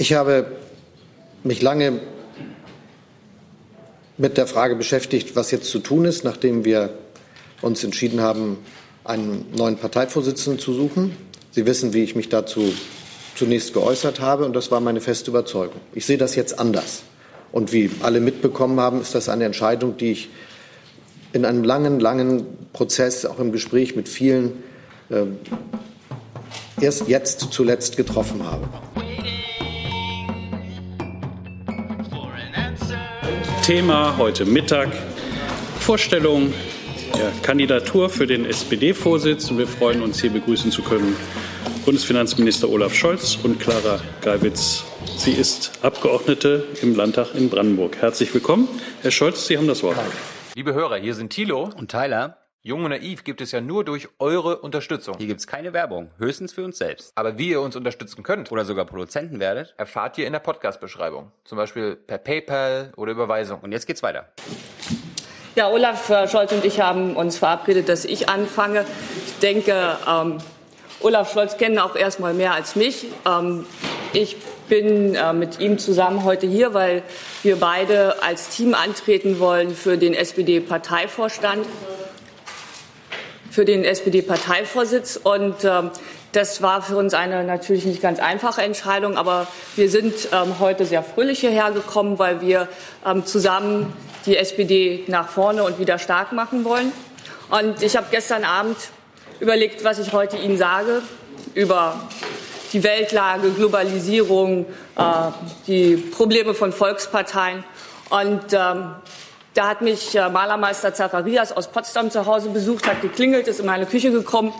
Ich habe mich lange mit der Frage beschäftigt, was jetzt zu tun ist, nachdem wir uns entschieden haben, einen neuen Parteivorsitzenden zu suchen. Sie wissen, wie ich mich dazu zunächst geäußert habe, und das war meine feste Überzeugung. Ich sehe das jetzt anders. Und wie alle mitbekommen haben, ist das eine Entscheidung, die ich in einem langen, langen Prozess, auch im Gespräch mit vielen, äh, erst jetzt zuletzt getroffen habe. Thema heute Mittag Vorstellung der Kandidatur für den SPD-Vorsitz. Wir freuen uns, hier begrüßen zu können Bundesfinanzminister Olaf Scholz und Clara Geiwitz. Sie ist Abgeordnete im Landtag in Brandenburg. Herzlich willkommen. Herr Scholz, Sie haben das Wort. Liebe Hörer, hier sind Thilo und Tyler. Jung und naiv gibt es ja nur durch eure Unterstützung. Hier gibt es keine Werbung, höchstens für uns selbst. Aber wie ihr uns unterstützen könnt oder sogar Produzenten werdet, erfahrt ihr in der Podcast-Beschreibung. Zum Beispiel per PayPal oder Überweisung. Und jetzt geht's weiter. Ja, Olaf äh, Scholz und ich haben uns verabredet, dass ich anfange. Ich denke, ähm, Olaf Scholz kennen auch erstmal mehr als mich. Ähm, ich bin äh, mit ihm zusammen heute hier, weil wir beide als Team antreten wollen für den SPD-Parteivorstand, für den SPD-Parteivorsitz. Und ähm, das war für uns eine natürlich nicht ganz einfache Entscheidung, aber wir sind ähm, heute sehr fröhlich hierher gekommen, weil wir ähm, zusammen die SPD nach vorne und wieder stark machen wollen. Und ich habe gestern Abend überlegt, was ich heute Ihnen sage über die Weltlage, Globalisierung, äh, die Probleme von Volksparteien. Und ähm, da hat mich äh, Malermeister Zacharias aus Potsdam zu Hause besucht, hat geklingelt, ist in meine Küche gekommen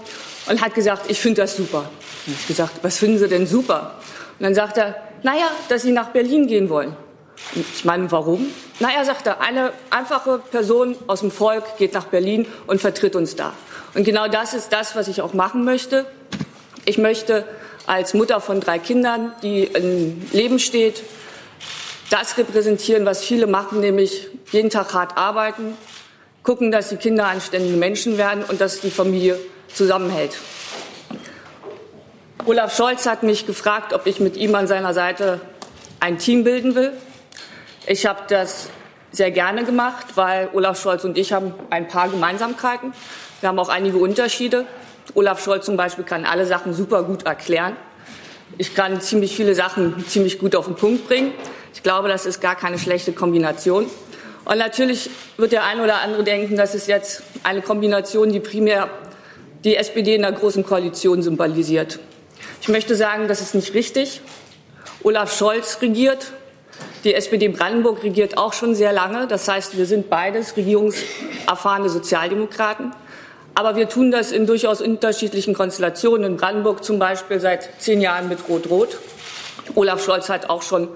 und hat gesagt, ich finde das super. Und ich gesagt, was finden Sie denn super? Und dann sagt er, naja, dass Sie nach Berlin gehen wollen. Ich meine, warum? Na, er sagte, eine einfache Person aus dem Volk geht nach Berlin und vertritt uns da. Und genau das ist das, was ich auch machen möchte. Ich möchte als Mutter von drei Kindern, die im Leben steht, das repräsentieren, was viele machen, nämlich jeden Tag hart arbeiten, gucken, dass die Kinder anständige Menschen werden und dass die Familie zusammenhält. Olaf Scholz hat mich gefragt, ob ich mit ihm an seiner Seite ein Team bilden will. Ich habe das sehr gerne gemacht, weil Olaf Scholz und ich haben ein paar Gemeinsamkeiten. Wir haben auch einige Unterschiede. Olaf Scholz zum Beispiel kann alle Sachen super gut erklären. Ich kann ziemlich viele Sachen ziemlich gut auf den Punkt bringen. Ich glaube, das ist gar keine schlechte Kombination. Und natürlich wird der eine oder andere denken, das ist jetzt eine Kombination, die primär die SPD in der Großen Koalition symbolisiert. Ich möchte sagen, das ist nicht richtig. Olaf Scholz regiert die SPD Brandenburg regiert auch schon sehr lange. Das heißt, wir sind beides regierungserfahrene Sozialdemokraten. Aber wir tun das in durchaus unterschiedlichen Konstellationen. In Brandenburg zum Beispiel seit zehn Jahren mit Rot-Rot. Olaf Scholz hat auch schon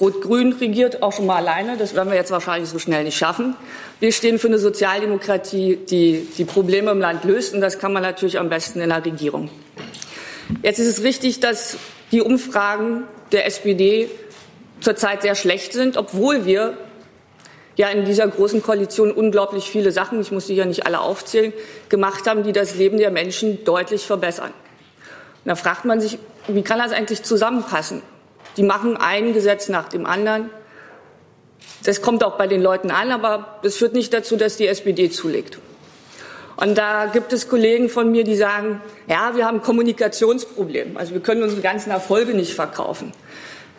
Rot-Grün regiert, auch schon mal alleine. Das werden wir jetzt wahrscheinlich so schnell nicht schaffen. Wir stehen für eine Sozialdemokratie, die die Probleme im Land löst. Und das kann man natürlich am besten in der Regierung. Jetzt ist es richtig, dass die Umfragen der SPD zurzeit sehr schlecht sind, obwohl wir ja in dieser großen Koalition unglaublich viele Sachen, ich muss sie ja nicht alle aufzählen, gemacht haben, die das Leben der Menschen deutlich verbessern. Und da fragt man sich, wie kann das eigentlich zusammenpassen? Die machen ein Gesetz nach dem anderen. Das kommt auch bei den Leuten an, aber das führt nicht dazu, dass die SPD zulegt. Und da gibt es Kollegen von mir, die sagen, ja, wir haben ein Kommunikationsproblem. Also wir können unsere ganzen Erfolge nicht verkaufen.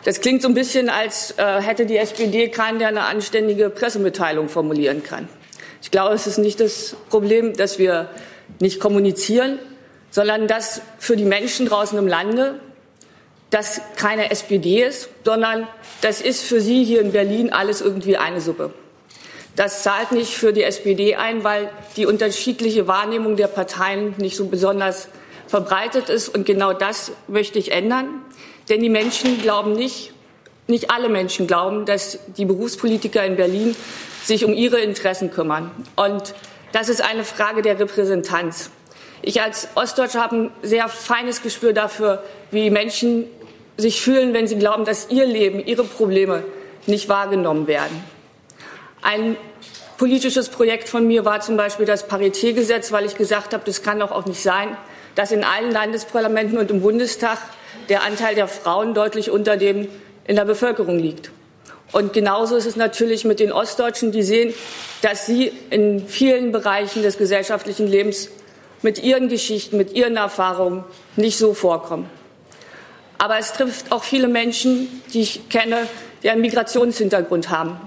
Das klingt so ein bisschen, als äh, hätte die SPD keinen, der eine anständige Pressemitteilung formulieren kann. Ich glaube, es ist nicht das Problem, dass wir nicht kommunizieren, sondern dass für die Menschen draußen im Lande das keine SPD ist, sondern das ist für sie hier in Berlin alles irgendwie eine Suppe. Das zahlt nicht für die SPD ein, weil die unterschiedliche Wahrnehmung der Parteien nicht so besonders verbreitet ist. Und genau das möchte ich ändern. Denn die Menschen glauben nicht, nicht alle Menschen glauben, dass die Berufspolitiker in Berlin sich um ihre Interessen kümmern. Und das ist eine Frage der Repräsentanz. Ich als Ostdeutsche habe ein sehr feines Gespür dafür, wie Menschen sich fühlen, wenn sie glauben, dass ihr Leben, ihre Probleme nicht wahrgenommen werden. Ein politisches Projekt von mir war zum Beispiel das Paritätgesetz, weil ich gesagt habe, das kann doch auch nicht sein, dass in allen Landesparlamenten und im Bundestag der Anteil der Frauen deutlich unter dem in der Bevölkerung liegt. Und genauso ist es natürlich mit den Ostdeutschen, die sehen, dass sie in vielen Bereichen des gesellschaftlichen Lebens mit ihren Geschichten, mit ihren Erfahrungen nicht so vorkommen. Aber es trifft auch viele Menschen, die ich kenne, die einen Migrationshintergrund haben.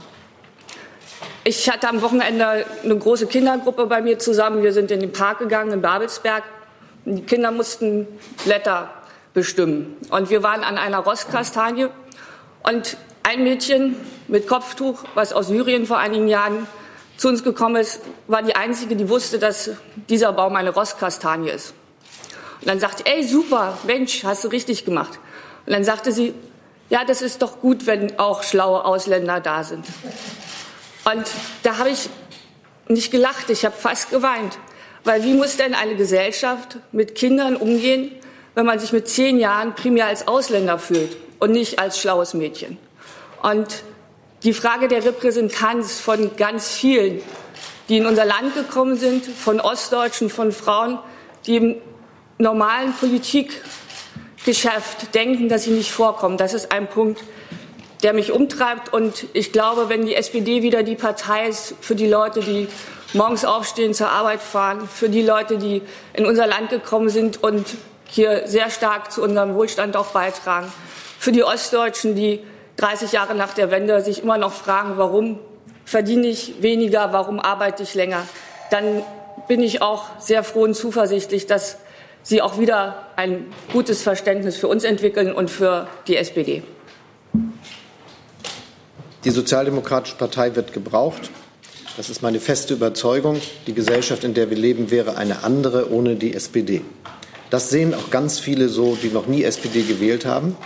Ich hatte am Wochenende eine große Kindergruppe bei mir zusammen. Wir sind in den Park gegangen in Babelsberg. Die Kinder mussten Blätter bestimmen. Und wir waren an einer Rosskastanie. Und ein Mädchen mit Kopftuch, was aus Syrien vor einigen Jahren zu uns gekommen ist, war die einzige, die wusste, dass dieser Baum eine Rosskastanie ist. Und dann sagte, ey, super, Mensch, hast du richtig gemacht. Und dann sagte sie, ja, das ist doch gut, wenn auch schlaue Ausländer da sind. Und da habe ich nicht gelacht, ich habe fast geweint. Weil wie muss denn eine Gesellschaft mit Kindern umgehen, wenn man sich mit zehn Jahren primär als Ausländer fühlt und nicht als schlaues Mädchen? Und die Frage der Repräsentanz von ganz vielen, die in unser Land gekommen sind, von Ostdeutschen, von Frauen, die im normalen Politikgeschäft denken, dass sie nicht vorkommen. Das ist ein Punkt, der mich umtreibt. Und ich glaube, wenn die SPD wieder die Partei ist für die Leute, die morgens aufstehen, zur Arbeit fahren, für die Leute, die in unser Land gekommen sind und hier sehr stark zu unserem Wohlstand auch beitragen, für die Ostdeutschen, die 30 Jahre nach der Wende sich immer noch fragen, warum verdiene ich weniger, warum arbeite ich länger, dann bin ich auch sehr froh und zuversichtlich, dass Sie auch wieder ein gutes Verständnis für uns entwickeln und für die SPD. Die Sozialdemokratische Partei wird gebraucht. Das ist meine feste Überzeugung. Die Gesellschaft, in der wir leben, wäre eine andere ohne die SPD. Das sehen auch ganz viele so, die noch nie SPD gewählt haben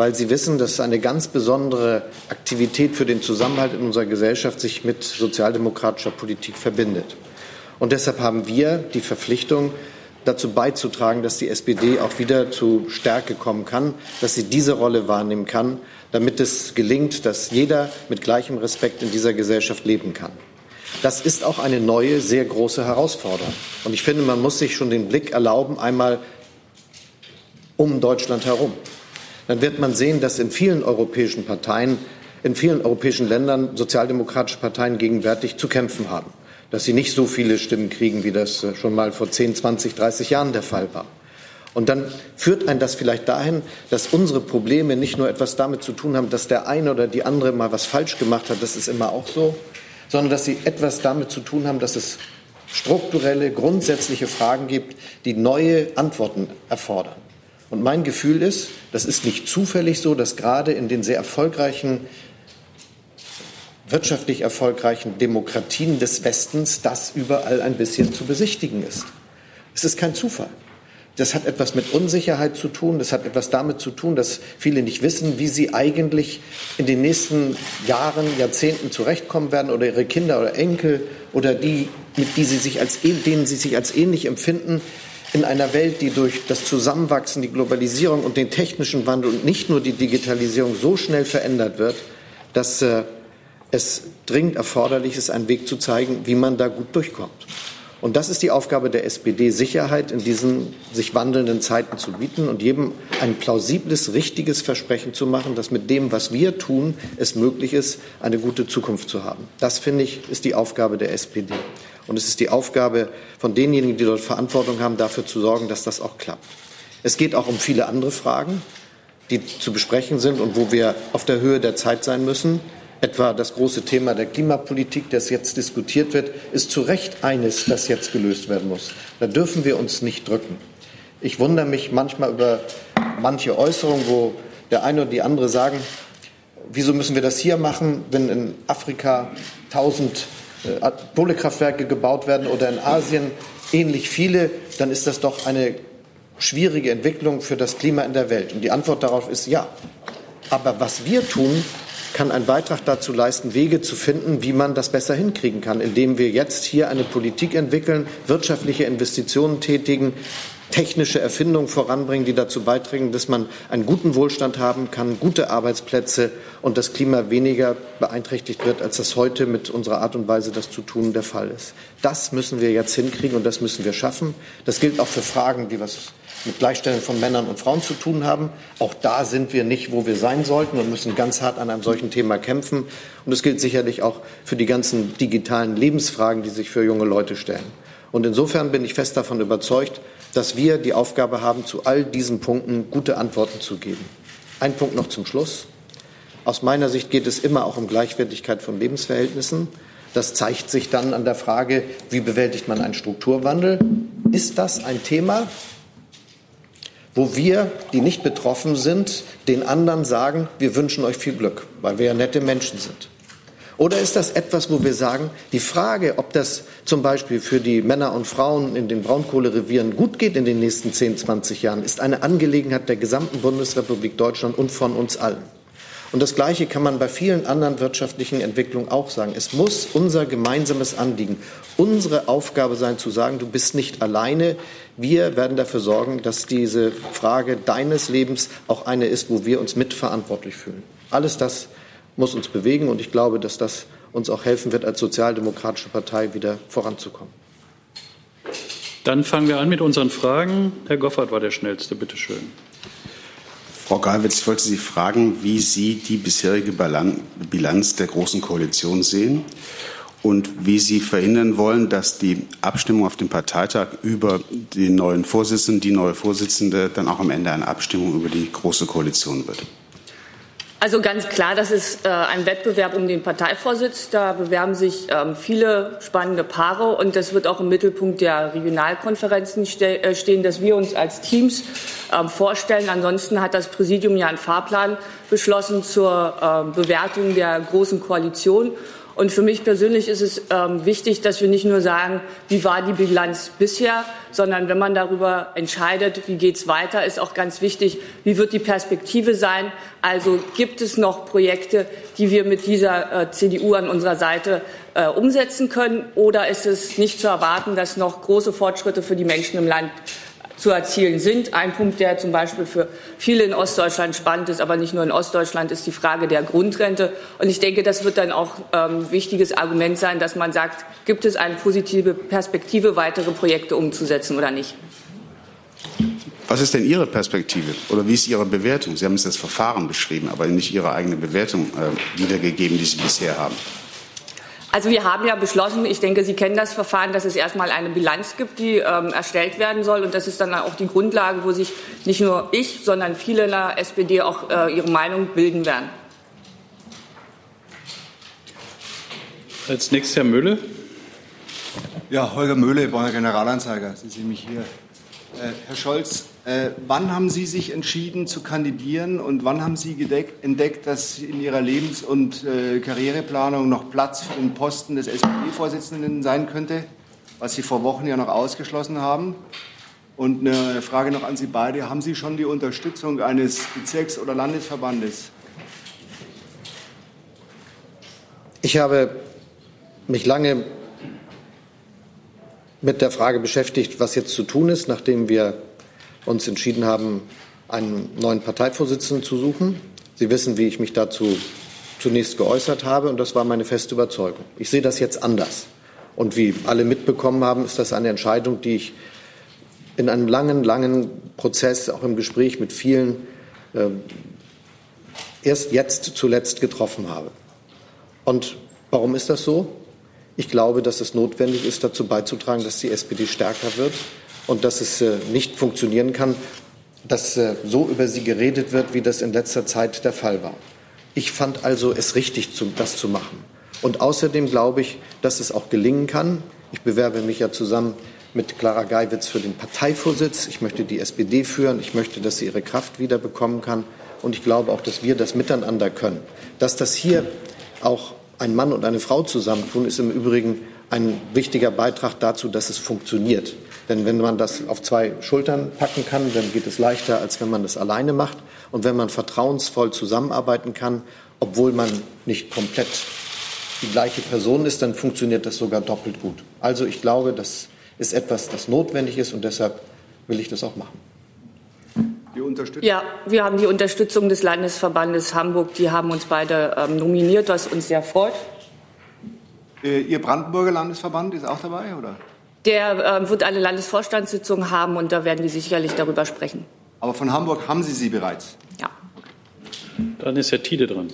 weil sie wissen, dass eine ganz besondere Aktivität für den Zusammenhalt in unserer Gesellschaft sich mit sozialdemokratischer Politik verbindet. Und deshalb haben wir die Verpflichtung, dazu beizutragen, dass die SPD auch wieder zu Stärke kommen kann, dass sie diese Rolle wahrnehmen kann, damit es gelingt, dass jeder mit gleichem Respekt in dieser Gesellschaft leben kann. Das ist auch eine neue, sehr große Herausforderung. Und ich finde, man muss sich schon den Blick erlauben, einmal um Deutschland herum dann wird man sehen, dass in vielen europäischen Parteien, in vielen europäischen Ländern sozialdemokratische Parteien gegenwärtig zu kämpfen haben, dass sie nicht so viele Stimmen kriegen, wie das äh, schon mal vor 10, 20, 30 Jahren der Fall war. Und dann führt ein das vielleicht dahin, dass unsere Probleme nicht nur etwas damit zu tun haben, dass der eine oder die andere mal was falsch gemacht hat, das ist immer auch so, sondern dass sie etwas damit zu tun haben, dass es strukturelle, grundsätzliche Fragen gibt, die neue Antworten erfordern. Und mein Gefühl ist, das ist nicht zufällig so, dass gerade in den sehr erfolgreichen, wirtschaftlich erfolgreichen Demokratien des Westens das überall ein bisschen zu besichtigen ist. Es ist kein Zufall. Das hat etwas mit Unsicherheit zu tun. Das hat etwas damit zu tun, dass viele nicht wissen, wie sie eigentlich in den nächsten Jahren, Jahrzehnten zurechtkommen werden oder ihre Kinder oder Enkel oder die, mit die sie sich als, denen sie sich als ähnlich empfinden, in einer Welt, die durch das Zusammenwachsen, die Globalisierung und den technischen Wandel und nicht nur die Digitalisierung so schnell verändert wird, dass äh, es dringend erforderlich ist, einen Weg zu zeigen, wie man da gut durchkommt. Und das ist die Aufgabe der SPD, Sicherheit in diesen sich wandelnden Zeiten zu bieten und jedem ein plausibles, richtiges Versprechen zu machen, dass mit dem, was wir tun, es möglich ist, eine gute Zukunft zu haben. Das, finde ich, ist die Aufgabe der SPD. Und es ist die Aufgabe von denjenigen, die dort Verantwortung haben, dafür zu sorgen, dass das auch klappt. Es geht auch um viele andere Fragen, die zu besprechen sind und wo wir auf der Höhe der Zeit sein müssen. Etwa das große Thema der Klimapolitik, das jetzt diskutiert wird, ist zu Recht eines, das jetzt gelöst werden muss. Da dürfen wir uns nicht drücken. Ich wundere mich manchmal über manche Äußerungen, wo der eine oder die andere sagen, wieso müssen wir das hier machen, wenn in Afrika tausend äh, Kohlekraftwerke gebaut werden oder in Asien ähnlich viele, dann ist das doch eine schwierige Entwicklung für das Klima in der Welt. Und die Antwort darauf ist ja. Aber was wir tun, kann einen Beitrag dazu leisten, Wege zu finden, wie man das besser hinkriegen kann, indem wir jetzt hier eine Politik entwickeln, wirtschaftliche Investitionen tätigen, technische Erfindungen voranbringen, die dazu beitragen, dass man einen guten Wohlstand haben kann, gute Arbeitsplätze und das Klima weniger beeinträchtigt wird, als das heute mit unserer Art und Weise, das zu tun, der Fall ist. Das müssen wir jetzt hinkriegen und das müssen wir schaffen. Das gilt auch für Fragen, die was mit Gleichstellung von Männern und Frauen zu tun haben. Auch da sind wir nicht, wo wir sein sollten und müssen ganz hart an einem solchen Thema kämpfen. Und es gilt sicherlich auch für die ganzen digitalen Lebensfragen, die sich für junge Leute stellen. Und insofern bin ich fest davon überzeugt, dass wir die Aufgabe haben, zu all diesen Punkten gute Antworten zu geben. Ein Punkt noch zum Schluss. Aus meiner Sicht geht es immer auch um Gleichwertigkeit von Lebensverhältnissen. Das zeigt sich dann an der Frage, wie bewältigt man einen Strukturwandel? Ist das ein Thema, wo wir, die nicht betroffen sind, den anderen sagen, wir wünschen euch viel Glück, weil wir ja nette Menschen sind? Oder ist das etwas, wo wir sagen, die Frage, ob das zum Beispiel für die Männer und Frauen in den Braunkohlerevieren gut geht in den nächsten 10, 20 Jahren, ist eine Angelegenheit der gesamten Bundesrepublik Deutschland und von uns allen. Und das Gleiche kann man bei vielen anderen wirtschaftlichen Entwicklungen auch sagen. Es muss unser gemeinsames Anliegen, unsere Aufgabe sein, zu sagen, du bist nicht alleine. Wir werden dafür sorgen, dass diese Frage deines Lebens auch eine ist, wo wir uns mitverantwortlich fühlen. Alles das muss uns bewegen. Und ich glaube, dass das uns auch helfen wird, als sozialdemokratische Partei wieder voranzukommen. Dann fangen wir an mit unseren Fragen. Herr Goffert war der Schnellste. Bitte schön. Frau Galwitz, ich wollte Sie fragen, wie Sie die bisherige Bilanz der Großen Koalition sehen und wie Sie verhindern wollen, dass die Abstimmung auf dem Parteitag über den neuen Vorsitzenden, die neue Vorsitzende, dann auch am Ende eine Abstimmung über die Große Koalition wird. Also ganz klar, das ist äh, ein Wettbewerb um den Parteivorsitz. Da bewerben sich ähm, viele spannende Paare und das wird auch im Mittelpunkt der Regionalkonferenzen ste äh, stehen, dass wir uns als Teams äh, vorstellen. Ansonsten hat das Präsidium ja einen Fahrplan beschlossen zur ähm, Bewertung der Großen Koalition. Und für mich persönlich ist es ähm, wichtig, dass wir nicht nur sagen, wie war die Bilanz bisher, sondern wenn man darüber entscheidet, wie geht es weiter, ist auch ganz wichtig, wie wird die Perspektive sein. Also gibt es noch Projekte, die wir mit dieser äh, CDU an unserer Seite äh, umsetzen können, oder ist es nicht zu erwarten, dass noch große Fortschritte für die Menschen im Land zu erzielen sind. Ein Punkt, der zum Beispiel für viele in Ostdeutschland spannend ist, aber nicht nur in Ostdeutschland, ist die Frage der Grundrente. Und ich denke, das wird dann auch ein ähm, wichtiges Argument sein, dass man sagt, gibt es eine positive Perspektive, weitere Projekte umzusetzen oder nicht. Was ist denn Ihre Perspektive oder wie ist Ihre Bewertung? Sie haben jetzt das Verfahren beschrieben, aber nicht Ihre eigene Bewertung äh, wiedergegeben, die Sie bisher haben. Also wir haben ja beschlossen, ich denke, Sie kennen das Verfahren, dass es erstmal eine Bilanz gibt, die ähm, erstellt werden soll. Und das ist dann auch die Grundlage, wo sich nicht nur ich, sondern viele in der SPD auch äh, ihre Meinung bilden werden. Als nächstes Herr Möhle. Ja, Holger Möhle, Bonner Generalanzeiger. Sie sehen mich hier. Äh, Herr Scholz, äh, wann haben Sie sich entschieden zu kandidieren und wann haben Sie gedeckt, entdeckt, dass in Ihrer Lebens- und äh, Karriereplanung noch Platz für den Posten des SPD-Vorsitzenden sein könnte, was Sie vor Wochen ja noch ausgeschlossen haben? Und eine Frage noch an Sie beide. Haben Sie schon die Unterstützung eines Bezirks- oder Landesverbandes? Ich habe mich lange mit der Frage beschäftigt, was jetzt zu tun ist, nachdem wir uns entschieden haben, einen neuen Parteivorsitzenden zu suchen. Sie wissen, wie ich mich dazu zunächst geäußert habe, und das war meine feste Überzeugung. Ich sehe das jetzt anders. Und wie alle mitbekommen haben, ist das eine Entscheidung, die ich in einem langen, langen Prozess, auch im Gespräch mit vielen, äh, erst jetzt zuletzt getroffen habe. Und warum ist das so? Ich glaube, dass es notwendig ist, dazu beizutragen, dass die SPD stärker wird und dass es äh, nicht funktionieren kann, dass äh, so über sie geredet wird, wie das in letzter Zeit der Fall war. Ich fand also es richtig, das zu machen. Und außerdem glaube ich, dass es auch gelingen kann. Ich bewerbe mich ja zusammen mit Clara Geiwitz für den Parteivorsitz. Ich möchte die SPD führen. Ich möchte, dass sie ihre Kraft wieder bekommen kann. Und ich glaube auch, dass wir das miteinander können. Dass das hier auch ein Mann und eine Frau zusammentun, ist im Übrigen ein wichtiger Beitrag dazu, dass es funktioniert. Denn wenn man das auf zwei Schultern packen kann, dann geht es leichter, als wenn man das alleine macht. Und wenn man vertrauensvoll zusammenarbeiten kann, obwohl man nicht komplett die gleiche Person ist, dann funktioniert das sogar doppelt gut. Also ich glaube, das ist etwas, das notwendig ist und deshalb will ich das auch machen. Die Unterstützung? Ja, wir haben die Unterstützung des Landesverbandes Hamburg. Die haben uns beide ähm, nominiert, was uns sehr freut. Äh, Ihr Brandenburger Landesverband ist auch dabei, oder? Der äh, wird eine Landesvorstandssitzung haben und da werden wir sicherlich darüber sprechen. Aber von Hamburg haben Sie sie bereits? Ja. Dann ist Herr Tiede dran.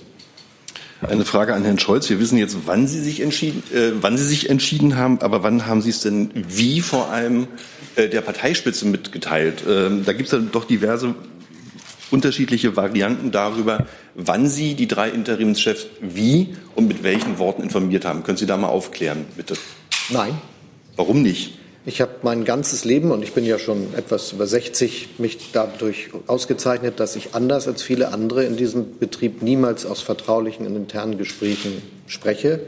Eine Frage an Herrn Scholz. Wir wissen jetzt, wann Sie sich entschieden, äh, wann Sie sich entschieden haben, aber wann haben Sie es denn wie vor allem äh, der Parteispitze mitgeteilt? Ähm, da gibt es ja doch diverse unterschiedliche Varianten darüber, wann Sie die drei Interimschefs wie und mit welchen Worten informiert haben. Können Sie da mal aufklären, bitte? Nein, Warum nicht? Ich habe mein ganzes Leben, und ich bin ja schon etwas über 60, mich dadurch ausgezeichnet, dass ich anders als viele andere in diesem Betrieb niemals aus vertraulichen und internen Gesprächen spreche.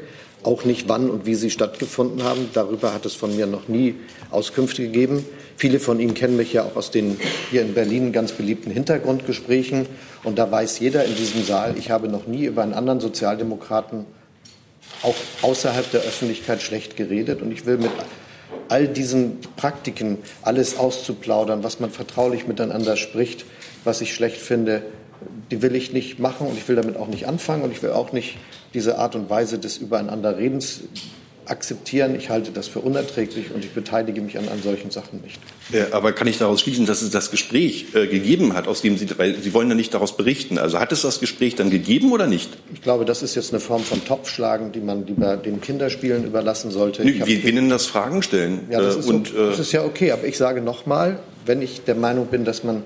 Auch nicht wann und wie sie stattgefunden haben. Darüber hat es von mir noch nie Auskünfte gegeben. Viele von Ihnen kennen mich ja auch aus den hier in Berlin ganz beliebten Hintergrundgesprächen. Und da weiß jeder in diesem Saal, ich habe noch nie über einen anderen Sozialdemokraten auch außerhalb der Öffentlichkeit schlecht geredet. Und ich will mit all diesen Praktiken alles auszuplaudern, was man vertraulich miteinander spricht, was ich schlecht finde, die will ich nicht machen und ich will damit auch nicht anfangen und ich will auch nicht diese Art und Weise des Übereinanderredens akzeptieren. Ich halte das für unerträglich und ich beteilige mich an, an solchen Sachen nicht. Äh, Aber kann ich daraus schließen, dass es das Gespräch äh, gegeben hat, aus dem Sie, weil Sie wollen ja nicht daraus berichten. Also hat es das Gespräch dann gegeben oder nicht? Ich glaube, das ist jetzt eine Form von Topfschlagen, die man lieber den Kinderspielen überlassen sollte. Nö, wir, wir nennen das Fragen stellen. Ja, das Äh, ist, und, so, äh, das ist ja okay, aber ich sage nochmal, wenn ich der Meinung bin, dass man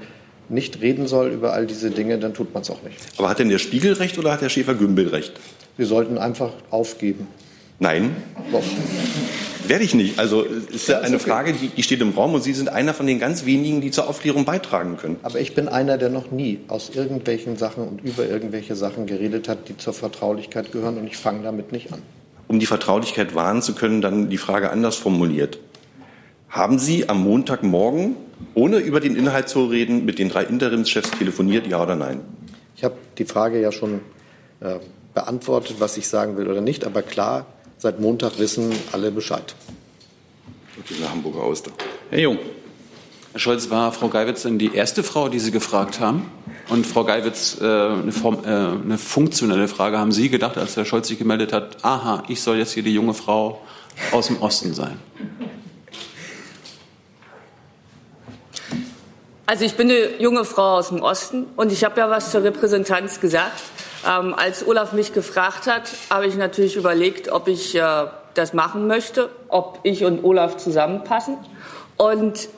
nicht reden soll über all diese Dinge, dann tut man es auch nicht. aber hat denn der Spiegel recht oder hat der Schäfer-Gümbel recht? Wir sollten einfach aufgeben. Nein, Doch. werde ich nicht. Also es ist ja eine okay. Frage, die, die steht im Raum und Sie sind einer von den ganz wenigen, die zur Aufklärung beitragen können. Aber ich bin einer, der noch nie aus irgendwelchen Sachen und über irgendwelche Sachen geredet hat, die zur Vertraulichkeit gehören und ich fange damit nicht an. Um die Vertraulichkeit wahren zu können, dann die Frage anders formuliert. Haben Sie am Montagmorgen, ohne über den Inhalt zu reden, mit den drei Interimschefs telefoniert, ja oder nein? Ich habe die Frage ja schon äh, beantwortet, was ich sagen will oder nicht, aber klar, seit Montag wissen alle Bescheid. Und diese Hamburger Auster. Herr Jung. Herr Scholz, war Frau Geiwitz denn die erste Frau, die Sie gefragt haben? Und Frau Geiwitz, äh, eine, Form, äh, eine funktionelle Frage haben Sie gedacht, als Herr Scholz sich gemeldet hat, aha, ich soll jetzt hier die junge Frau aus dem Osten sein? Also ich bin eine junge Frau aus dem Osten und ich habe ja was zur Repräsentanz gesagt. Ähm, als Olaf mich gefragt hat, habe ich natürlich überlegt, ob ich äh, das machen möchte, ob ich und Olaf zusammenpassen. Und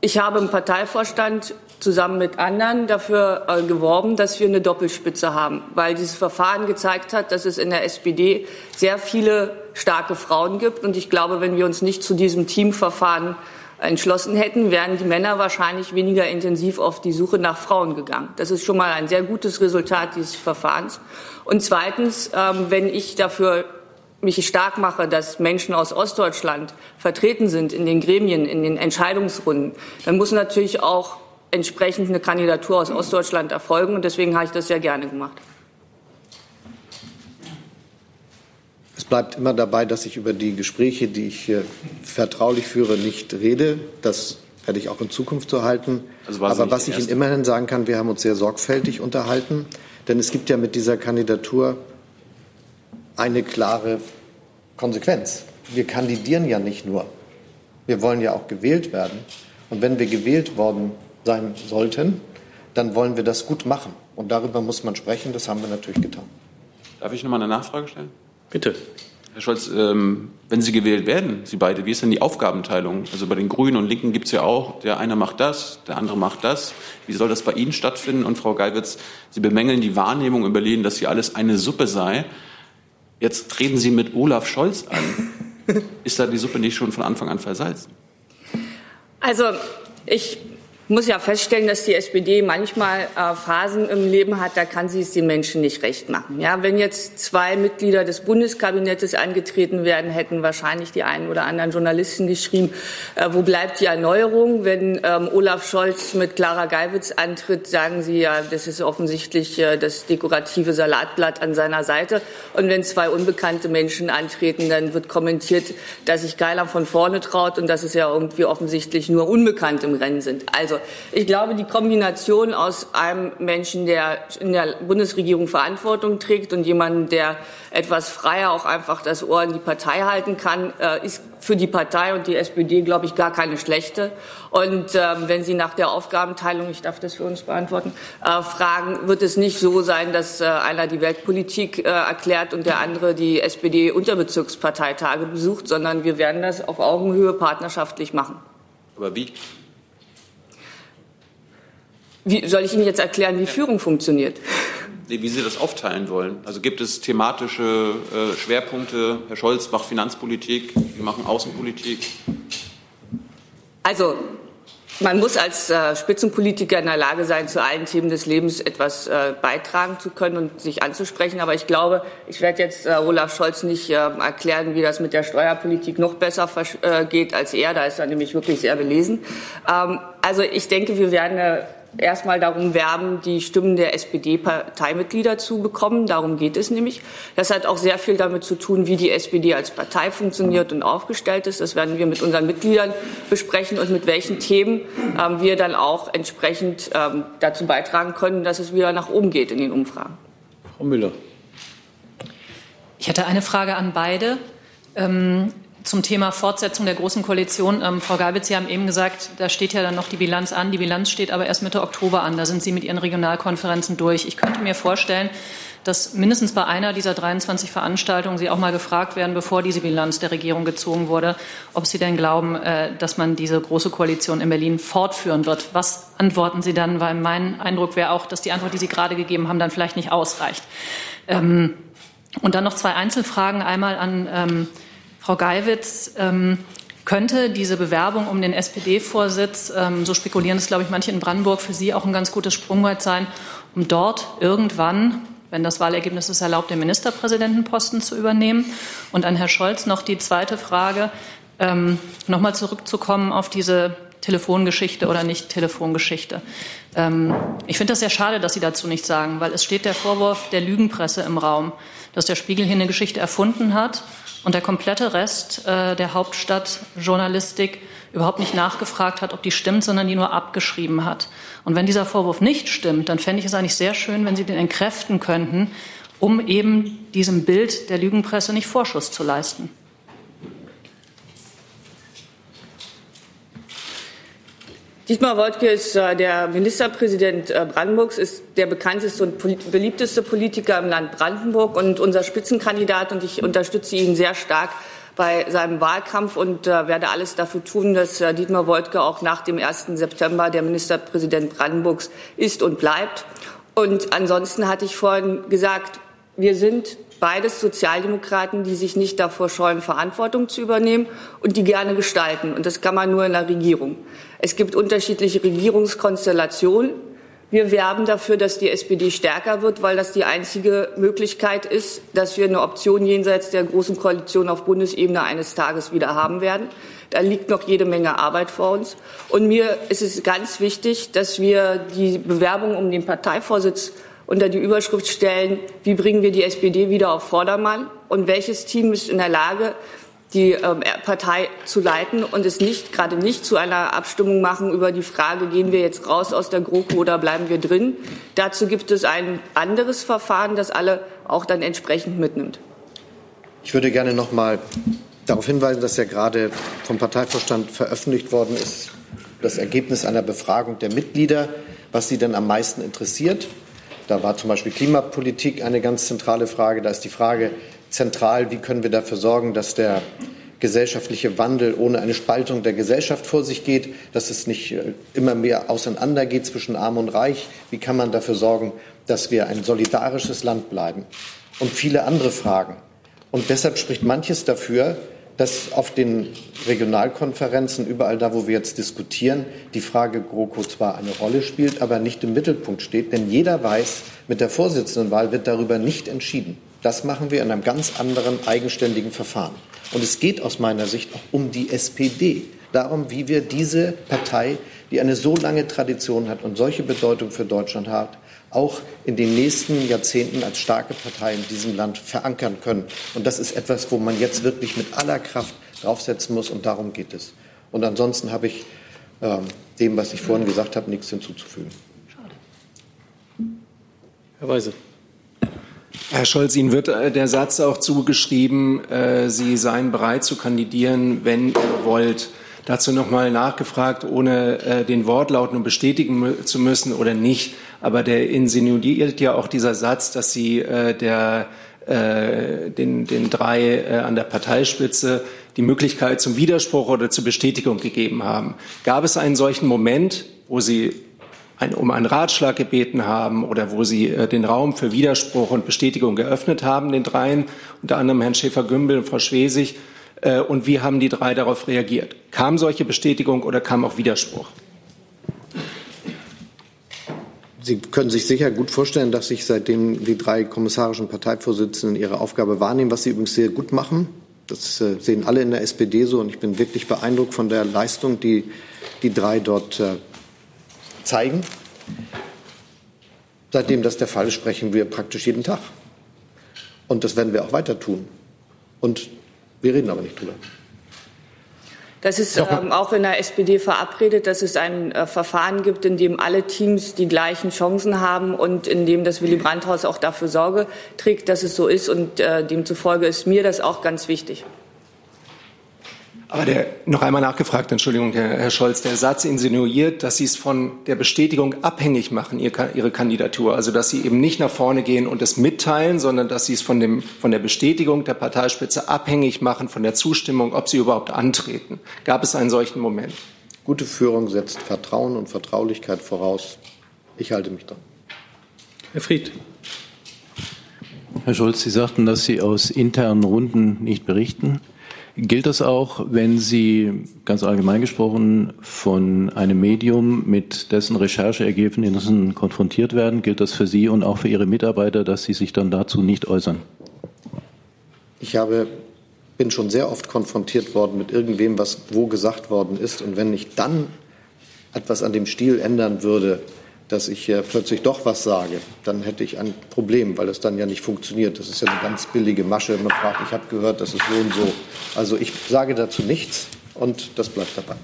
ich habe im Parteivorstand zusammen mit anderen dafür äh, geworben, dass wir eine Doppelspitze haben, weil dieses Verfahren gezeigt hat, dass es in der SPD sehr viele starke Frauen gibt. Und ich glaube, wenn wir uns nicht zu diesem Teamverfahren entschlossen hätten, wären die Männer wahrscheinlich weniger intensiv auf die Suche nach Frauen gegangen. Das ist schon mal ein sehr gutes Resultat dieses Verfahrens. Und zweitens, ähm, wenn ich dafür mich stark mache, dass Menschen aus Ostdeutschland vertreten sind in den Gremien, in den Entscheidungsrunden, dann muss natürlich auch entsprechend eine Kandidatur aus Ostdeutschland erfolgen. Und deswegen habe ich das sehr gerne gemacht. Es bleibt immer dabei, dass ich über die Gespräche, die ich vertraulich führe, nicht rede. Das werde ich auch in Zukunft so halten. Also Aber was ich Ihnen immerhin sagen kann, wir haben uns sehr sorgfältig unterhalten. Denn es gibt ja mit dieser Kandidatur eine klare Konsequenz. Wir kandidieren ja nicht nur. Wir wollen ja auch gewählt werden. Und wenn wir gewählt worden sein sollten, dann wollen wir das gut machen. Und darüber muss man sprechen. Das haben wir natürlich getan. Darf ich noch mal eine Nachfrage stellen? Bitte. Herr Scholz, ähm, wenn Sie gewählt werden, Sie beide, wie ist denn die Aufgabenteilung? Also bei den Grünen und Linken gibt es ja auch, der eine macht das, der andere macht das. Wie soll das bei Ihnen stattfinden? Und Frau Geiwitz, Sie bemängeln die Wahrnehmung in Berlin, dass hier alles eine Suppe sei. Jetzt treten Sie mit Olaf Scholz an. Ist da die Suppe nicht schon von Anfang an versalzen? Also ich Ich muss ja feststellen, dass die SPD manchmal äh, Phasen im Leben hat, da kann sie es den Menschen nicht recht machen. Ja, wenn jetzt zwei Mitglieder des Bundeskabinettes angetreten werden, hätten wahrscheinlich die einen oder anderen Journalisten geschrieben, äh, wo bleibt die Erneuerung? Wenn ähm, Olaf Scholz mit Clara Geiwitz antritt, sagen sie ja, das ist offensichtlich äh, das dekorative Salatblatt an seiner Seite. Und wenn zwei unbekannte Menschen antreten, dann wird kommentiert, dass sich Geiler von vorne traut und dass es ja irgendwie offensichtlich nur Unbekannte im Rennen sind. Also also ich glaube, die Kombination aus einem Menschen, der in der Bundesregierung Verantwortung trägt und jemandem, der etwas freier auch einfach das Ohr in die Partei halten kann, äh, ist für die Partei und die SPD, glaube ich, gar keine schlechte. Und ähm, wenn Sie nach der Aufgabenteilung, ich darf das für uns beantworten, äh, fragen, wird es nicht so sein, dass äh, einer die Weltpolitik äh, erklärt und der andere die SPD-Unterbezirksparteitage besucht, sondern wir werden das auf Augenhöhe partnerschaftlich machen. Aber wie? Wie soll ich Ihnen jetzt erklären, wie Führung funktioniert? Wie Sie das aufteilen wollen. Also gibt es thematische äh, Schwerpunkte? Herr Scholz macht Finanzpolitik, wir machen Außenpolitik. Also man muss als äh, Spitzenpolitiker in der Lage sein, zu allen Themen des Lebens etwas äh, beitragen zu können und sich anzusprechen. Aber ich glaube, ich werde jetzt Olaf Scholz nicht äh, erklären, wie das mit der Steuerpolitik noch besser geht als er. Da ist er nämlich wirklich sehr belesen. Ähm, also ich denke, wir werden eine erstmal darum werben, die Stimmen der SPD-Parteimitglieder zu bekommen. Darum geht es nämlich. Das hat auch sehr viel damit zu tun, wie die SPD als Partei funktioniert und aufgestellt ist. Das werden wir mit unseren Mitgliedern besprechen und mit welchen Themen ähm, wir dann auch entsprechend ähm, dazu beitragen können, dass es wieder nach oben geht in den Umfragen. Frau Müller. Ich hätte eine Frage an beide. Ähm, zum Thema Fortsetzung der Großen Koalition. Ähm, Frau Geibitz, Sie haben eben gesagt, da steht ja dann noch die Bilanz an. Die Bilanz steht aber erst Mitte Oktober an. Da sind Sie mit Ihren Regionalkonferenzen durch. Ich könnte mir vorstellen, dass mindestens bei einer dieser 23 Veranstaltungen Sie auch mal gefragt werden, bevor diese Bilanz der Regierung gezogen wurde, ob Sie denn glauben, äh, dass man diese Große Koalition in Berlin fortführen wird. Was antworten Sie dann? Weil mein Eindruck wäre auch, dass die Antwort, die Sie gerade gegeben haben, dann vielleicht nicht ausreicht. Ähm, und dann noch zwei Einzelfragen. Einmal an ähm, Frau Geiwitz, ähm, könnte diese Bewerbung um den SPD-Vorsitz, ähm, so spekulieren es, glaube ich, manche in Brandenburg, für Sie auch ein ganz gutes Sprungbrett sein, um dort irgendwann, wenn das Wahlergebnis es erlaubt, den Ministerpräsidentenposten zu übernehmen? Und an Herrn Scholz noch die zweite Frage, ähm, nochmal zurückzukommen auf diese Telefongeschichte oder nicht Telefongeschichte. Ähm, ich finde das sehr schade, dass Sie dazu nichts sagen, weil es steht der Vorwurf der Lügenpresse im Raum, dass der Spiegel hier eine Geschichte erfunden hat und der komplette Rest äh, der Hauptstadtjournalistik überhaupt nicht nachgefragt hat, ob die stimmt, sondern die nur abgeschrieben hat. Und wenn dieser Vorwurf nicht stimmt, dann fände ich es eigentlich sehr schön, wenn Sie den entkräften könnten, um eben diesem Bild der Lügenpresse nicht Vorschuss zu leisten. Dietmar Woidke ist äh, der Ministerpräsident äh, Brandenburgs, ist der bekannteste und polit beliebteste Politiker im Land Brandenburg und unser Spitzenkandidat. Und ich unterstütze ihn sehr stark bei seinem Wahlkampf und äh, werde alles dafür tun, dass äh, Dietmar Woidke auch nach dem 1. September der Ministerpräsident Brandenburgs ist und bleibt. Und ansonsten hatte ich vorhin gesagt, wir sind beides Sozialdemokraten, die sich nicht davor scheuen, Verantwortung zu übernehmen und die gerne gestalten. Und das kann man nur in der Regierung. Es gibt unterschiedliche Regierungskonstellationen. Wir werben dafür, dass die SPD stärker wird, weil das die einzige Möglichkeit ist, dass wir eine Option jenseits der großen Koalition auf Bundesebene eines Tages wieder haben werden. Da liegt noch jede Menge Arbeit vor uns. Und mir ist es ganz wichtig, dass wir die Bewerbung um den Parteivorsitz unter die Überschrift stellen, wie bringen wir die SPD wieder auf Vordermann und welches Team ist in der Lage, die ähm, Partei zu leiten und es nicht gerade nicht zu einer Abstimmung machen über die Frage, gehen wir jetzt raus aus der GroKo oder bleiben wir drin. Dazu gibt es ein anderes Verfahren, das alle auch dann entsprechend mitnimmt. Ich würde gerne noch mal darauf hinweisen, dass ja gerade vom Parteivorstand veröffentlicht worden ist, das Ergebnis einer Befragung der Mitglieder, was sie denn am meisten interessiert. Da war zum Beispiel Klimapolitik eine ganz zentrale Frage. Da ist die Frage zentral, wie können wir dafür sorgen, dass der gesellschaftliche Wandel ohne eine Spaltung der Gesellschaft vor sich geht, dass es nicht äh, immer mehr auseinandergeht zwischen Arm und Reich. Wie kann man dafür sorgen, dass wir ein solidarisches Land bleiben? Und viele andere Fragen. Und deshalb spricht manches dafür, dass auf den Regionalkonferenzen, überall da, wo wir jetzt diskutieren, die Frage GroKo zwar eine Rolle spielt, aber nicht im Mittelpunkt steht. Denn jeder weiß, mit der Vorsitzendenwahl wird darüber nicht entschieden. Das machen wir in einem ganz anderen eigenständigen Verfahren. Und es geht aus meiner Sicht auch um die SPD, darum, wie wir diese Partei, die eine so lange Tradition hat und solche Bedeutung für Deutschland hat, auch in den nächsten Jahrzehnten als starke Partei in diesem Land verankern können. Und das ist etwas, wo man jetzt wirklich mit aller Kraft draufsetzen muss. Und darum geht es. Und ansonsten habe ich ähm, dem, was ich vorhin gesagt habe, nichts hinzuzufügen. Herr Weise. Herr Scholz, Ihnen wird äh, der Satz auch zugeschrieben, äh, Sie seien bereit zu kandidieren, wenn ihr wollt. Dazu noch mal nachgefragt, ohne äh, den Wortlaut nur bestätigen zu müssen oder nicht. Aber der insinuiert ja auch dieser Satz, dass Sie äh, der, äh, den, den drei äh, an der Parteispitze die Möglichkeit zum Widerspruch oder zur Bestätigung gegeben haben. Gab es einen solchen Moment, wo Sie ein, um einen Ratschlag gebeten haben oder wo Sie äh, den Raum für Widerspruch und Bestätigung geöffnet haben, den dreien, unter anderem Herrn Schäfer-Gümbel und Frau Schwesig? Äh, und wie haben die drei darauf reagiert? Kam solche Bestätigung oder kam auch Widerspruch? Sie können sich sicher gut vorstellen, dass sich seitdem die drei kommissarischen Parteivorsitzenden ihre Aufgabe wahrnehmen, was sie übrigens sehr gut machen. Das äh, sehen alle in der SPD so und ich bin wirklich beeindruckt von der Leistung, die die drei dort äh, zeigen. Seitdem das der Fall ist, sprechen wir praktisch jeden Tag. Und das werden wir auch weiter tun. Und wir reden aber nicht drüber. Das ist ähm, auch in der SPD verabredet, dass es ein äh, Verfahren gibt, in dem alle Teams die gleichen Chancen haben und in dem das Willy Brandt-Haus auch dafür Sorge trägt, dass es so ist. Und äh, demzufolge ist mir das auch ganz wichtig. Aber der, noch einmal nachgefragt, Entschuldigung, Herr, Herr Scholz, der Satz insinuiert, dass Sie es von der Bestätigung abhängig machen, Ihre Kandidatur. Also, dass Sie eben nicht nach vorne gehen und es mitteilen, sondern dass Sie es von, dem, von der Bestätigung der Parteispitze abhängig machen, von der Zustimmung, ob Sie überhaupt antreten. Gab es einen solchen Moment? Gute Führung setzt Vertrauen und Vertraulichkeit voraus. Ich halte mich dran. Herr Fried. Herr Scholz, Sie sagten, dass Sie aus internen Runden nicht berichten. Gilt das auch, wenn Sie ganz allgemein gesprochen von einem Medium mit dessen Rechercheergebnissen konfrontiert werden? Gilt das für Sie und auch für Ihre Mitarbeiter, dass Sie sich dann dazu nicht äußern? Ich habe, bin schon sehr oft konfrontiert worden mit irgendwem, was wo gesagt worden ist. Und wenn ich dann etwas an dem Stil ändern würde, dass ich äh, plötzlich doch was sage, dann hätte ich ein Problem, weil das dann ja nicht funktioniert. Das ist ja eine ganz billige Masche. Man fragt, ich habe gehört, das ist so und so. Also ich sage dazu nichts und das bleibt dabei.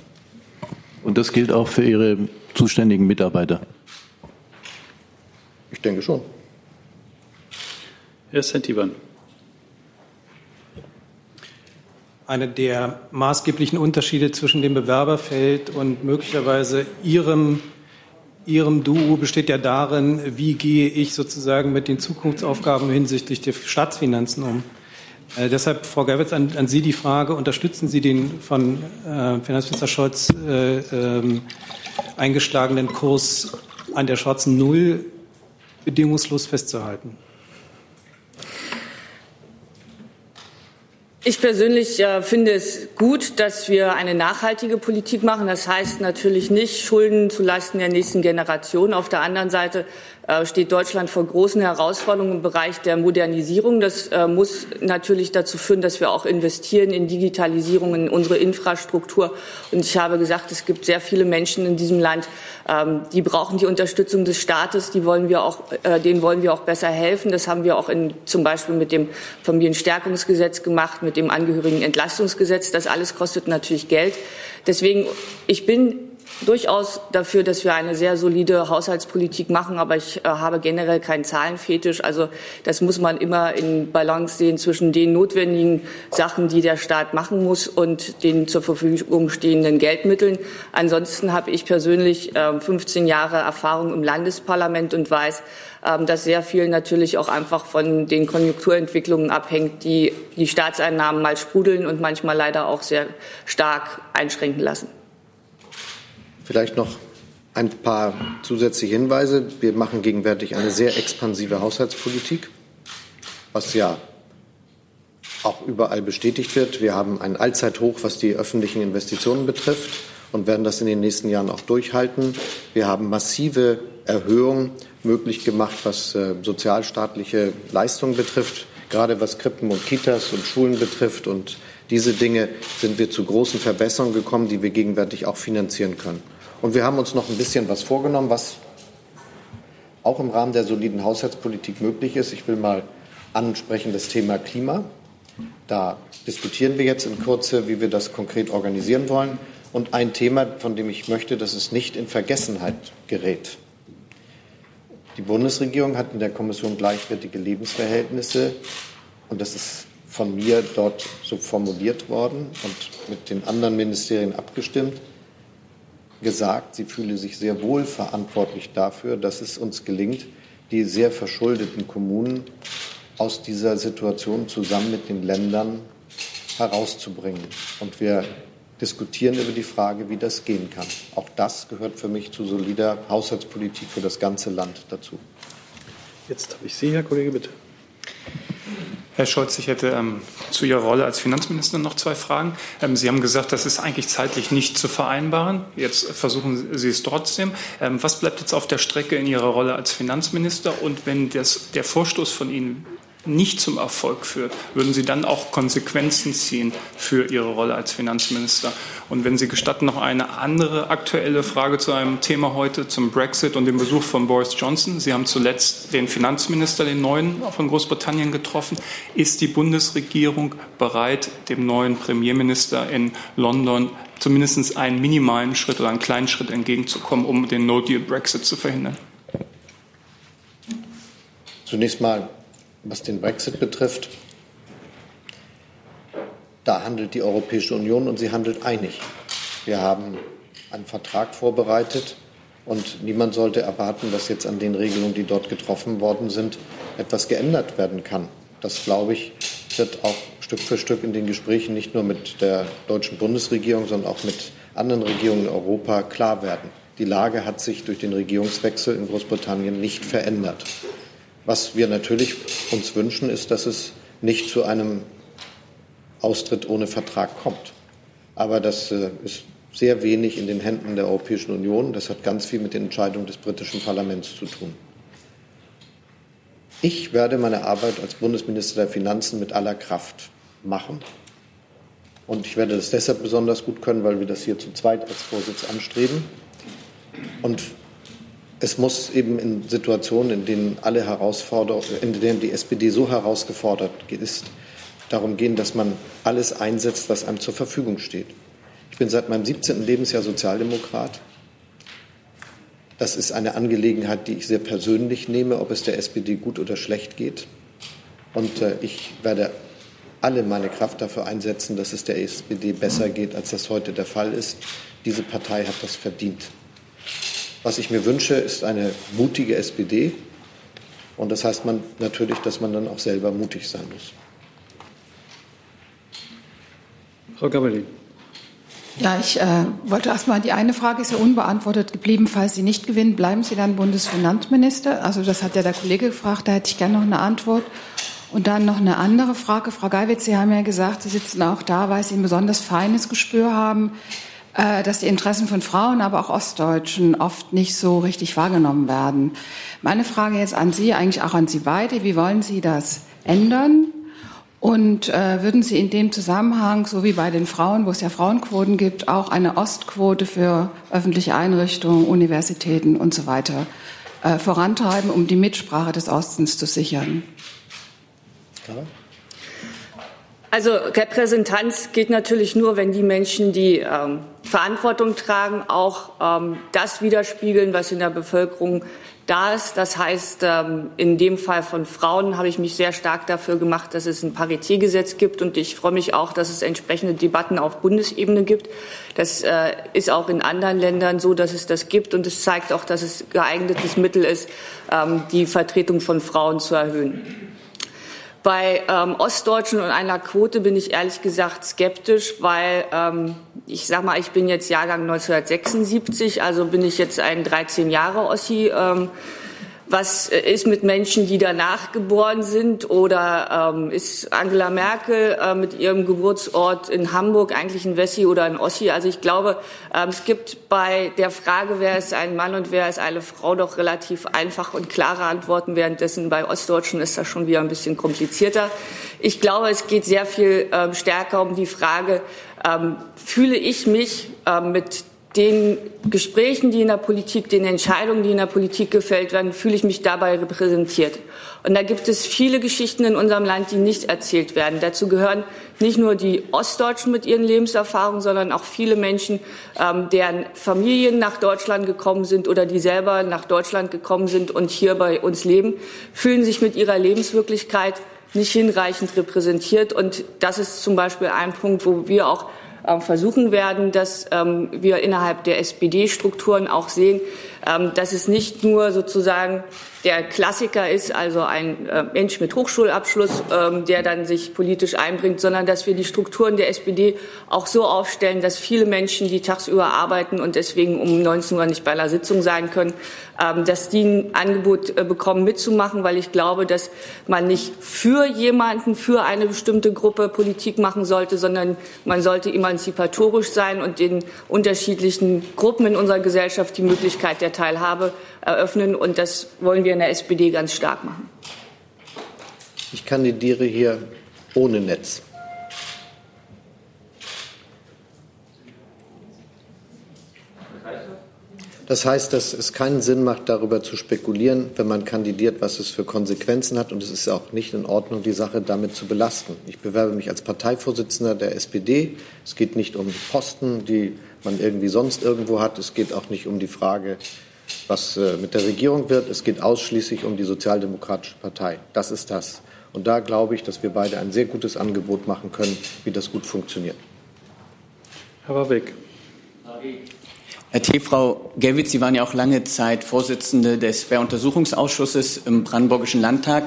Und das gilt auch für Ihre zuständigen Mitarbeiter? Ich denke schon. Herr Sentiban. Einer der maßgeblichen Unterschiede zwischen dem Bewerberfeld und möglicherweise Ihrem Ihrem Duo besteht ja darin, wie gehe ich sozusagen mit den Zukunftsaufgaben hinsichtlich der Staatsfinanzen um. Äh, deshalb, Frau Gerwitz, an, an, Sie die Frage, unterstützen Sie den von äh, Finanzminister Scholz äh, ähm, eingeschlagenen Kurs an der schwarzen Null bedingungslos festzuhalten? Ich persönlich äh, finde es gut, dass wir eine nachhaltige Politik machen. Das heißt natürlich nicht, Schulden zu Leisten der nächsten Generation. Auf der anderen Seite äh, steht Deutschland vor großen Herausforderungen im Bereich der Modernisierung. Das äh, muss natürlich dazu führen, dass wir auch investieren in Digitalisierung, in unsere Infrastruktur. Und ich habe gesagt, es gibt sehr viele Menschen in diesem Land, ähm, die brauchen die Unterstützung des Staates. Die wollen wir auch, äh, denen wollen wir auch besser helfen. Das haben wir auch in, zum Beispiel mit dem Familienstärkungsgesetz gemacht, mit dem Angehörigenentlastungsgesetz. Das alles kostet natürlich Geld. Deswegen, ich bin durchaus dafür, dass wir eine sehr solide Haushaltspolitik machen, aber ich äh, habe generell keinen Zahlenfetisch. Also das muss man immer in Balance sehen zwischen den notwendigen Sachen, die der Staat machen muss und den zur Verfügung stehenden Geldmitteln. Ansonsten habe ich persönlich äh, 15 Jahre Erfahrung im Landesparlament und weiß, äh, dass sehr viel natürlich auch einfach von den Konjunkturentwicklungen abhängt, die die Staatseinnahmen mal sprudeln und manchmal leider auch sehr stark einschränken lassen. Vielleicht noch ein paar zusätzliche Hinweise. Wir machen gegenwärtig eine sehr expansive Haushaltspolitik, was ja auch überall bestätigt wird. Wir haben ein Allzeithoch, was die öffentlichen Investitionen betrifft und werden das in den nächsten Jahren auch durchhalten. Wir haben massive Erhöhungen möglich gemacht, was äh, sozialstaatliche Leistungen betrifft, gerade was Krippen und Kitas und Schulen betrifft. Und diese Dinge sind wir zu großen Verbesserungen gekommen, die wir gegenwärtig auch finanzieren können. Und wir haben uns noch ein bisschen was vorgenommen, was auch im Rahmen der soliden Haushaltspolitik möglich ist. Ich will mal ansprechen das Thema Klima. Da diskutieren wir jetzt in Kürze, wie wir das konkret organisieren wollen. Und ein Thema, von dem ich möchte, dass es nicht in Vergessenheit gerät. Die Bundesregierung hat in der Kommission gleichwertige Lebensverhältnisse und das ist von mir dort so formuliert worden und mit den anderen Ministerien abgestimmt, gesagt, sie fühle sich sehr wohl verantwortlich dafür, dass es uns gelingt, die sehr verschuldeten Kommunen aus dieser Situation zusammen mit den Ländern herauszubringen. Und wir diskutieren über die Frage, wie das gehen kann. Auch das gehört für mich zu solider Haushaltspolitik für das ganze Land dazu. Jetzt habe ich Sie, Herr Kollege, bitte. Herr Scholz, ich hätte ähm, zu Ihrer Rolle als Finanzminister noch zwei Fragen. Ähm, Sie haben gesagt, das ist eigentlich zeitlich nicht zu vereinbaren. Jetzt versuchen Sie es trotzdem. Ähm, was bleibt jetzt auf der Strecke in Ihrer Rolle als Finanzminister? Und wenn das, der Vorstoß von Ihnen nicht zum Erfolg führt, würden Sie dann auch Konsequenzen ziehen für Ihre Rolle als Finanzminister? Und wenn Sie gestatten, noch eine andere aktuelle Frage zu einem Thema heute, zum Brexit und dem Besuch von Boris Johnson. Sie haben zuletzt den Finanzminister, den neuen von Großbritannien getroffen. Ist die Bundesregierung bereit, dem neuen Premierminister in London zumindest einen minimalen Schritt oder einen kleinen Schritt entgegenzukommen, um den No-Deal-Brexit zu verhindern? Zunächst mal was den Brexit betrifft, da handelt die Europäische Union und sie handelt einig. Wir haben einen Vertrag vorbereitet und niemand sollte erwarten, dass jetzt an den Regelungen, die dort getroffen worden sind, etwas geändert werden kann. Das, glaube ich, wird auch Stück für Stück in den Gesprächen nicht nur mit der deutschen Bundesregierung, sondern auch mit anderen Regierungen in Europa klar werden. Die Lage hat sich durch den Regierungswechsel in Großbritannien nicht verändert. Was wir natürlich uns wünschen, ist, dass es nicht zu einem Austritt ohne Vertrag kommt. Aber das äh, ist sehr wenig in den Händen der Europäischen Union. Das hat ganz viel mit den Entscheidungen des britischen Parlaments zu tun. Ich werde meine Arbeit als Bundesminister der Finanzen mit aller Kraft machen. Und ich werde das deshalb besonders gut können, weil wir das hier zu zweit als Vorsitz anstreben. Und es muss eben in Situationen, in denen alle Herausforderungen, in denen die SPD so herausgefordert ist, darum gehen, dass man alles einsetzt, was einem zur Verfügung steht. Ich bin seit meinem 17. Lebensjahr Sozialdemokrat. Das ist eine Angelegenheit, die ich sehr persönlich nehme, ob es der SPD gut oder schlecht geht. Und äh, ich werde alle meine Kraft dafür einsetzen, dass es der SPD besser geht, als das heute der Fall ist. Diese Partei hat das verdient. Was ich mir wünsche, ist eine mutige SPD. Und das heißt man natürlich, dass man dann auch selber mutig sein muss. Frau Gabelin. Ja, ich äh, wollte erst mal, die eine Frage ist ja unbeantwortet geblieben. Falls Sie nicht gewinnen, bleiben Sie dann Bundesfinanzminister? Also das hat ja der Kollege gefragt, da hätte ich gerne noch eine Antwort. Und dann noch eine andere Frage. Frau Geiwitz, Sie haben ja gesagt, Sie sitzen auch da, weil Sie ein besonders feines Gespür haben dass die Interessen von Frauen, aber auch Ostdeutschen oft nicht so richtig wahrgenommen werden. Meine Frage jetzt an Sie, eigentlich auch an Sie beide, wie wollen Sie das ändern? Und äh, würden Sie in dem Zusammenhang, so wie bei den Frauen, wo es ja Frauenquoten gibt, auch eine Ostquote für öffentliche Einrichtungen, Universitäten und so weiter äh, vorantreiben, um die Mitsprache des Ostens zu sichern? Ja. Also Repräsentanz geht natürlich nur, wenn die Menschen, die ähm, Verantwortung tragen, auch ähm, das widerspiegeln, was in der Bevölkerung da ist. Das heißt, ähm, in dem Fall von Frauen habe ich mich sehr stark dafür gemacht, dass es ein Paritätgesetz gibt. Und ich freue mich auch, dass es entsprechende Debatten auf Bundesebene gibt. Das äh, ist auch in anderen Ländern so, dass es das gibt. Und es zeigt auch, dass es geeignetes Mittel ist, ähm, die Vertretung von Frauen zu erhöhen. Bei ähm, Ostdeutschen und einer Quote bin ich ehrlich gesagt skeptisch, weil ähm, ich sag mal, ich bin jetzt Jahrgang 1976, also bin ich jetzt ein 13 Jahre Ossi. Ähm, was ist mit Menschen, die danach geboren sind? Oder ähm, ist Angela Merkel äh, mit ihrem Geburtsort in Hamburg eigentlich ein Wessi oder ein Ossi? Also ich glaube, ähm, es gibt bei der Frage, wer ist ein Mann und wer ist eine Frau, doch relativ einfach und klare Antworten. Währenddessen bei Ostdeutschen ist das schon wieder ein bisschen komplizierter. Ich glaube, es geht sehr viel ähm, stärker um die Frage, ähm, fühle ich mich ähm, mit den Gesprächen, die in der Politik, den Entscheidungen, die in der Politik gefällt werden, fühle ich mich dabei repräsentiert. Und da gibt es viele Geschichten in unserem Land, die nicht erzählt werden. Dazu gehören nicht nur die Ostdeutschen mit ihren Lebenserfahrungen, sondern auch viele Menschen, ähm, deren Familien nach Deutschland gekommen sind oder die selber nach Deutschland gekommen sind und hier bei uns leben, fühlen sich mit ihrer Lebenswirklichkeit nicht hinreichend repräsentiert. Und das ist zum Beispiel ein Punkt, wo wir auch versuchen werden, dass ähm, wir innerhalb der SPD-Strukturen auch sehen, ähm, dass es nicht nur sozusagen der Klassiker ist, also ein äh, Mensch mit Hochschulabschluss, ähm, der dann sich politisch einbringt, sondern dass wir die Strukturen der SPD auch so aufstellen, dass viele Menschen, die tagsüber arbeiten und deswegen um 19 Uhr nicht bei einer Sitzung sein können, ähm, dass die ein Angebot äh, bekommen, mitzumachen, weil ich glaube, dass man nicht für jemanden, für eine bestimmte Gruppe Politik machen sollte, sondern man sollte emanzipatorisch sein und den unterschiedlichen Gruppen in unserer Gesellschaft die Möglichkeit der Teilhabe eröffnen. Und das wollen wir in der SPD ganz stark machen. Ich kandidiere hier ohne Netz. Das heißt, dass es keinen Sinn macht, darüber zu spekulieren, wenn man kandidiert, was es für Konsequenzen hat. Und es ist auch nicht in Ordnung, die Sache damit zu belasten. Ich bewerbe mich als Parteivorsitzender der SPD. Es geht nicht um Posten, die man irgendwie sonst irgendwo hat. Es geht auch nicht um die Frage, was äh, mit der Regierung wird. Es geht ausschließlich um die Sozialdemokratische Partei. Das ist das. Und da glaube ich, dass wir beide ein sehr gutes Angebot machen können, wie das gut funktioniert. Herr Warwick. Herr T., Frau Gerwitz, Sie waren ja auch lange Zeit Vorsitzende des Bär-Untersuchungsausschusses im Brandenburgischen Landtag.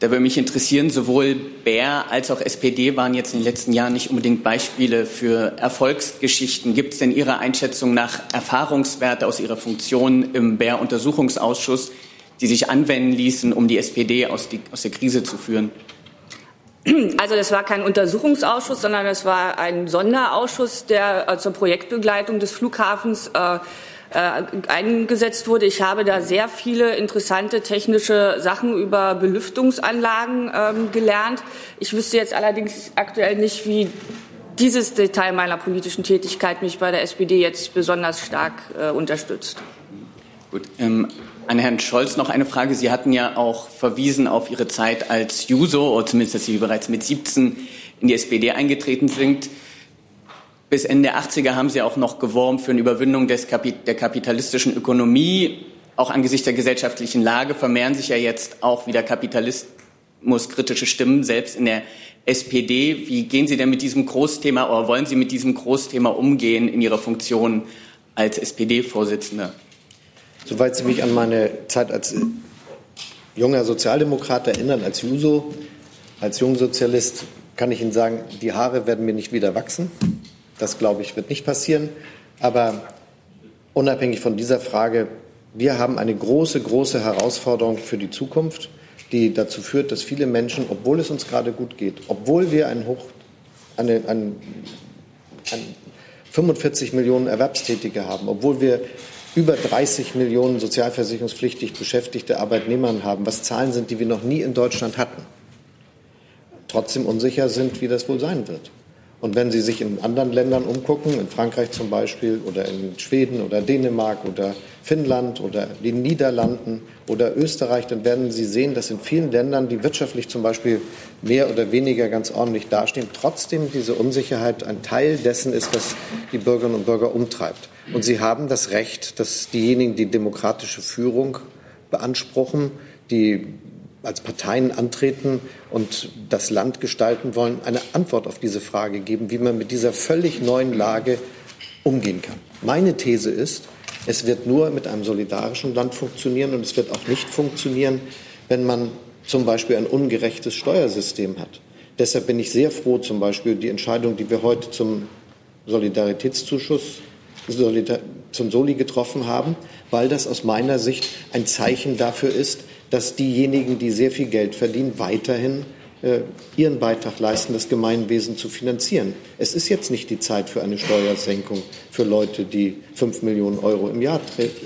Da würde mich interessieren, sowohl Bär als auch SPD waren jetzt in den letzten Jahren nicht unbedingt Beispiele für Erfolgsgeschichten. Gibt es denn Ihrer Einschätzung nach Erfahrungswerte aus Ihrer Funktion im Bär-Untersuchungsausschuss, die sich anwenden ließen, um die SPD aus, die, aus der Krise zu führen? Also das war kein Untersuchungsausschuss, sondern es war ein Sonderausschuss, der äh, zur Projektbegleitung des Flughafens äh, äh, eingesetzt wurde. Ich habe da sehr viele interessante technische Sachen über Belüftungsanlagen ähm, gelernt. Ich wüsste jetzt allerdings aktuell nicht, wie dieses Detail meiner politischen Tätigkeit mich bei der SPD jetzt besonders stark äh, unterstützt. Gut. Ähm, an Herrn Scholz noch eine Frage. Sie hatten ja auch verwiesen auf Ihre Zeit als Juso, oder zumindest, dass Sie bereits mit 17 in die SPD eingetreten sind. Bis Ende der 80er haben Sie auch noch geworben für eine Überwindung des Kapi der kapitalistischen Ökonomie. Auch angesichts der gesellschaftlichen Lage vermehren sich ja jetzt auch wieder kapitalismuskritische Stimmen, selbst in der SPD. Wie gehen Sie denn mit diesem Großthema oder wollen Sie mit diesem Großthema umgehen in Ihrer Funktion als SPD-Vorsitzender? Soweit Sie mich an meine Zeit als junger Sozialdemokrat erinnern, als Juso, als Jungsozialist, kann ich Ihnen sagen, die Haare werden mir nicht wieder wachsen. Das, glaube ich, wird nicht passieren. Aber unabhängig von dieser Frage, wir haben eine große, große Herausforderung für die Zukunft, die dazu führt, dass viele Menschen, obwohl es uns gerade gut geht, obwohl wir ein Hoch, eine, ein, ein 45 Millionen Erwerbstätige haben, obwohl wir über 30 Millionen sozialversicherungspflichtig beschäftigte Arbeitnehmer haben, was Zahlen sind, die wir noch nie in Deutschland hatten, trotzdem unsicher sind, wie das wohl sein wird. Und wenn Sie sich in anderen Ländern umgucken, in Frankreich zum Beispiel oder in Schweden oder Dänemark oder Finnland oder den Niederlanden oder Österreich, dann werden Sie sehen, dass in vielen Ländern, die wirtschaftlich zum Beispiel mehr oder weniger ganz ordentlich dastehen, trotzdem diese Unsicherheit ein Teil dessen ist, was die Bürgerinnen und Bürger umtreibt. Und Sie haben das Recht, dass diejenigen, die demokratische Führung beanspruchen, die als Parteien antreten und das Land gestalten wollen, eine Antwort auf diese Frage geben, wie man mit dieser völlig neuen Lage umgehen kann. Meine These ist, es wird nur mit einem solidarischen Land funktionieren und es wird auch nicht funktionieren, wenn man zum Beispiel ein ungerechtes Steuersystem hat. Deshalb bin ich sehr froh, zum Beispiel die Entscheidung, die wir heute zum Solidaritätszuschuss zum Soli getroffen haben, weil das aus meiner Sicht ein Zeichen dafür ist, dass diejenigen, die sehr viel Geld verdienen, weiterhin äh, ihren Beitrag leisten, das Gemeinwesen zu finanzieren. Es ist jetzt nicht die Zeit für eine Steuersenkung für Leute, die fünf Millionen Euro im Jahr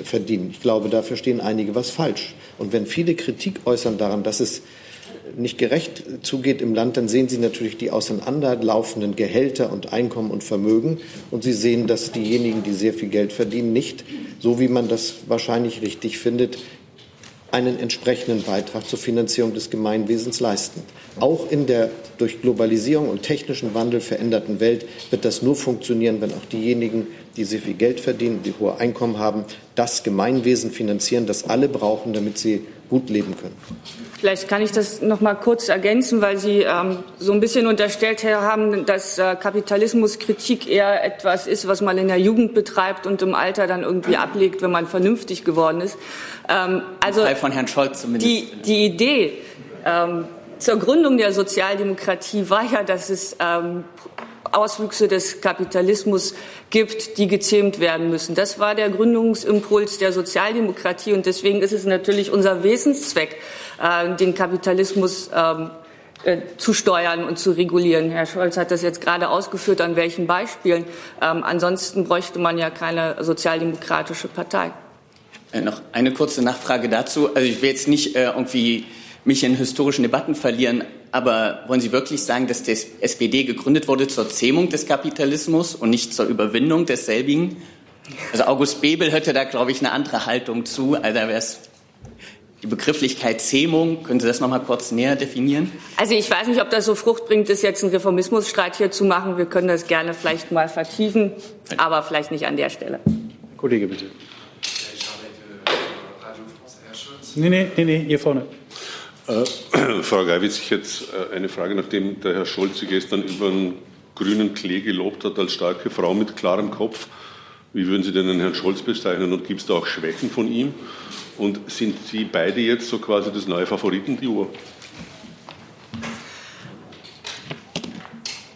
verdienen. Ich glaube, da verstehen einige was falsch. Und wenn viele Kritik äußern daran, dass es nicht gerecht zugeht im Land, dann sehen Sie natürlich die auseinanderlaufenden Gehälter und Einkommen und Vermögen. Und Sie sehen, dass diejenigen, die sehr viel Geld verdienen, nicht, so wie man das wahrscheinlich richtig findet, einen entsprechenden Beitrag zur Finanzierung des Gemeinwesens leisten. Auch in der durch Globalisierung und technischen Wandel veränderten Welt wird das nur funktionieren, wenn auch diejenigen, die sehr viel Geld verdienen, die hohe Einkommen haben, das Gemeinwesen finanzieren, das alle brauchen, damit sie gut leben können. Vielleicht kann ich das noch mal kurz ergänzen, weil Sie ähm, so ein bisschen unterstellt haben, dass äh, Kapitalismuskritik eher etwas ist, was man in der Jugend betreibt und im Alter dann irgendwie ablegt, wenn man vernünftig geworden ist. Ähm, also von Herrn Scholz zumindest. Die, die Idee ähm, zur Gründung der Sozialdemokratie war ja, dass es ähm, Auswüchse des Kapitalismus gibt, die gezähmt werden müssen. Das war der Gründungsimpuls der Sozialdemokratie und deswegen ist es natürlich unser Wesenszweck, äh, den Kapitalismus ähm, äh, zu steuern und zu regulieren. Herr Scholz hat das jetzt gerade ausgeführt, an welchen Beispielen. Ähm, ansonsten bräuchte man ja keine sozialdemokratische Partei. Äh, noch eine kurze Nachfrage dazu. Also ich will jetzt nicht irgendwie mich in historischen Debatten verlieren, aber wollen Sie wirklich sagen, dass die SPD gegründet wurde zur Zähmung des Kapitalismus und nicht zur Überwindung desselbigen? Also August Bebel hätte da, glaube ich, eine andere Haltung zu. Also da wäre es die Begrifflichkeit Zähmung, können Sie das noch mal kurz näher definieren? Also ich weiß nicht, ob das so Frucht bringt, ist jetzt einen Reformismusstreit hier zu machen. Wir können das gerne vielleicht mal vertiefen, aber vielleicht nicht an der Stelle. Kollege, bitte. Nee, nee, nee, nee, hier vorne. Äh, Frau Geiwitz, ich hätte äh, eine Frage, nachdem der Herr Scholz Sie gestern über einen grünen Klee gelobt hat als starke Frau mit klarem Kopf. Wie würden Sie denn den Herrn Scholz bezeichnen und gibt es da auch Schwächen von ihm? Und sind Sie beide jetzt so quasi das neue Favoritenduo?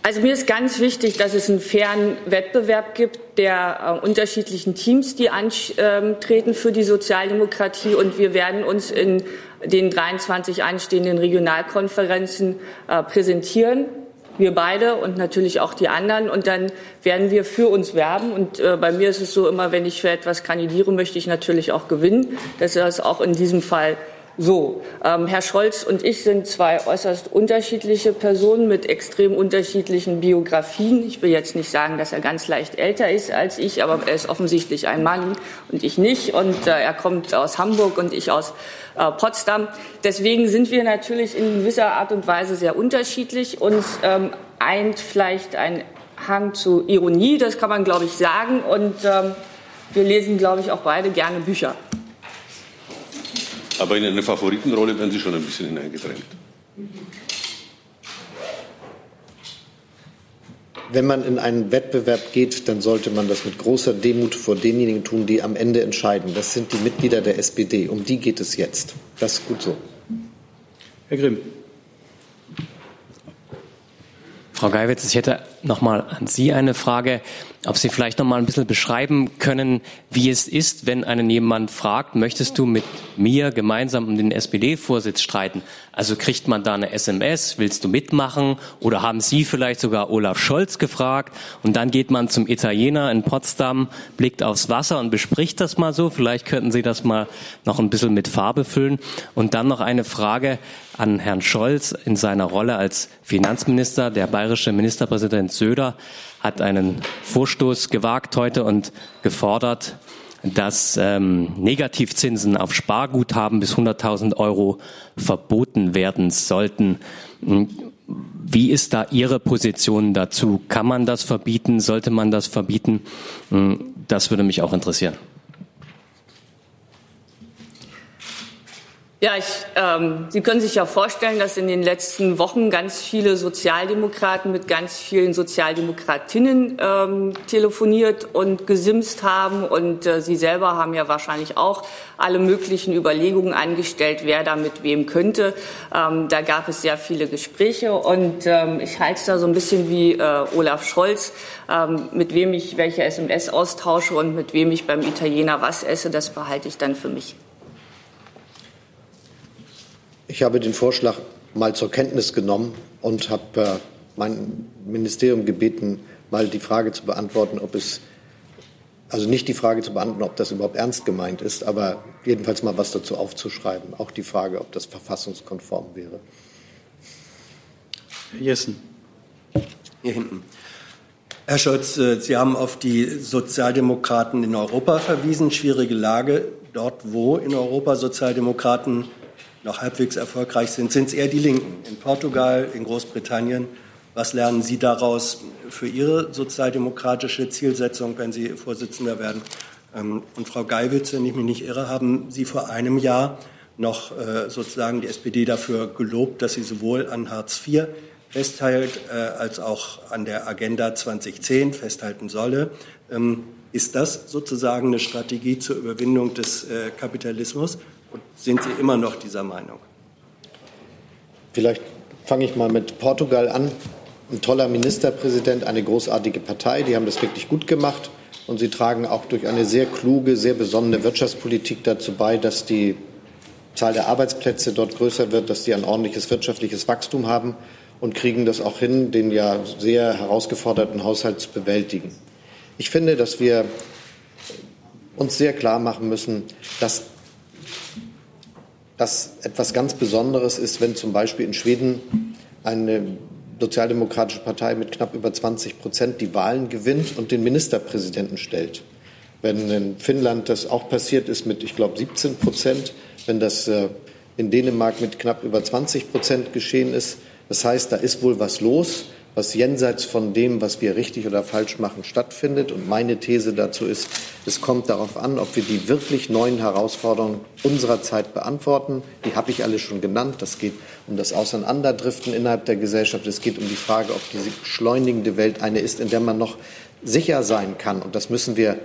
Also mir ist ganz wichtig, dass es einen fairen Wettbewerb gibt der äh, unterschiedlichen Teams, die antreten für die Sozialdemokratie. Und wir werden uns in den 23 anstehenden Regionalkonferenzen äh, präsentieren. Wir beide und natürlich auch die anderen. Und dann werden wir für uns werben. Und äh, bei mir ist es so immer, wenn ich für etwas kandidiere, möchte ich natürlich auch gewinnen. Das ist auch in diesem Fall so, ähm, Herr Scholz und ich sind zwei äußerst unterschiedliche Personen mit extrem unterschiedlichen Biografien. Ich will jetzt nicht sagen, dass er ganz leicht älter ist als ich, aber er ist offensichtlich ein Mann und ich nicht. Und äh, er kommt aus Hamburg und ich aus äh, Potsdam. Deswegen sind wir natürlich in gewisser Art und Weise sehr unterschiedlich. Uns ähm, eint vielleicht ein Hang zu Ironie, das kann man, glaube ich, sagen. Und ähm, wir lesen, glaube ich, auch beide gerne Bücher. Aber in eine Favoritenrolle werden Sie schon ein bisschen hineingedrängt. Wenn man in einen Wettbewerb geht, dann sollte man das mit großer Demut vor denjenigen tun, die am Ende entscheiden. Das sind die Mitglieder der SPD. Um die geht es jetzt. Das ist gut so. Herr Grimm. Frau Geiwitz, ich hätte noch mal an Sie eine Frage, ob Sie vielleicht noch mal ein bisschen beschreiben können, wie es ist, wenn einen jemand fragt, möchtest du mit mir gemeinsam um den SPD-Vorsitz streiten? Also kriegt man da eine SMS, willst du mitmachen? Oder haben Sie vielleicht sogar Olaf Scholz gefragt? Und dann geht man zum Italiener in Potsdam, blickt aufs Wasser und bespricht das mal so. Vielleicht könnten Sie das mal noch ein bisschen mit Farbe füllen. Und dann noch eine Frage an Herrn Scholz in seiner Rolle als Finanzminister. Der bayerische Ministerpräsident Söder hat einen Vorstoß gewagt heute und gefordert, dass ähm, Negativzinsen auf Sparguthaben bis 100.000 Euro verboten werden sollten. Wie ist da Ihre Position dazu? Kann man das verbieten? Sollte man das verbieten? Das würde mich auch interessieren. Ja, ich, ähm, Sie können sich ja vorstellen, dass in den letzten Wochen ganz viele Sozialdemokraten mit ganz vielen Sozialdemokratinnen ähm, telefoniert und gesimst haben. Und äh, Sie selber haben ja wahrscheinlich auch alle möglichen Überlegungen angestellt, wer da mit wem könnte. Ähm, da gab es sehr viele Gespräche. Und ähm, ich halte es da so ein bisschen wie äh, Olaf Scholz, ähm, mit wem ich welche SMS austausche und mit wem ich beim Italiener was esse. Das behalte ich dann für mich. Ich habe den Vorschlag mal zur Kenntnis genommen und habe äh, mein Ministerium gebeten, mal die Frage zu beantworten, ob es also nicht die Frage zu beantworten, ob das überhaupt ernst gemeint ist, aber jedenfalls mal was dazu aufzuschreiben. Auch die Frage, ob das verfassungskonform wäre. Herr Jessen. Hier hinten. Herr Scholz, äh, Sie haben auf die Sozialdemokraten in Europa verwiesen. Schwierige Lage. Dort, wo in Europa Sozialdemokraten noch halbwegs erfolgreich sind, sind es eher die Linken. In Portugal, in Großbritannien. Was lernen Sie daraus für Ihre sozialdemokratische Zielsetzung, wenn Sie Vorsitzender werden? Ähm, und Frau Geiwitz, wenn ich mich nicht irre, haben Sie vor einem Jahr noch äh, sozusagen die SPD dafür gelobt, dass sie sowohl an Hartz IV festhält äh, als auch an der Agenda 2010 festhalten solle. Ähm, ist das sozusagen eine Strategie zur Überwindung des äh, Kapitalismus? Und sind Sie immer noch dieser Meinung? Vielleicht fange ich mal mit Portugal an. Ein toller Ministerpräsident, eine großartige Partei, die haben das wirklich gut gemacht. Und sie tragen auch durch eine sehr kluge, sehr besonnene Wirtschaftspolitik dazu bei, dass die Zahl der Arbeitsplätze dort größer wird, dass sie ein ordentliches wirtschaftliches Wachstum haben und kriegen das auch hin, den ja sehr herausgeforderten Haushalt zu bewältigen. Ich finde, dass wir uns sehr klar machen müssen, dass das etwas ganz Besonderes ist, wenn zum Beispiel in Schweden eine sozialdemokratische Partei mit knapp über 20 Prozent die Wahlen gewinnt und den Ministerpräsidenten stellt. Wenn in Finnland das auch passiert ist mit, ich glaube, 17 Prozent, wenn das äh, in Dänemark mit knapp über 20 Prozent geschehen ist. Das heißt, da ist wohl was los was jenseits von dem, was wir richtig oder falsch machen, stattfindet. Und meine These dazu ist, es kommt darauf an, ob wir die wirklich neuen Herausforderungen unserer Zeit beantworten. Die habe ich alle schon genannt. Das geht um das Auseinanderdriften innerhalb der Gesellschaft. Es geht um die Frage, ob diese beschleunigende Welt eine ist, in der man noch sicher sein kann. Und das müssen wir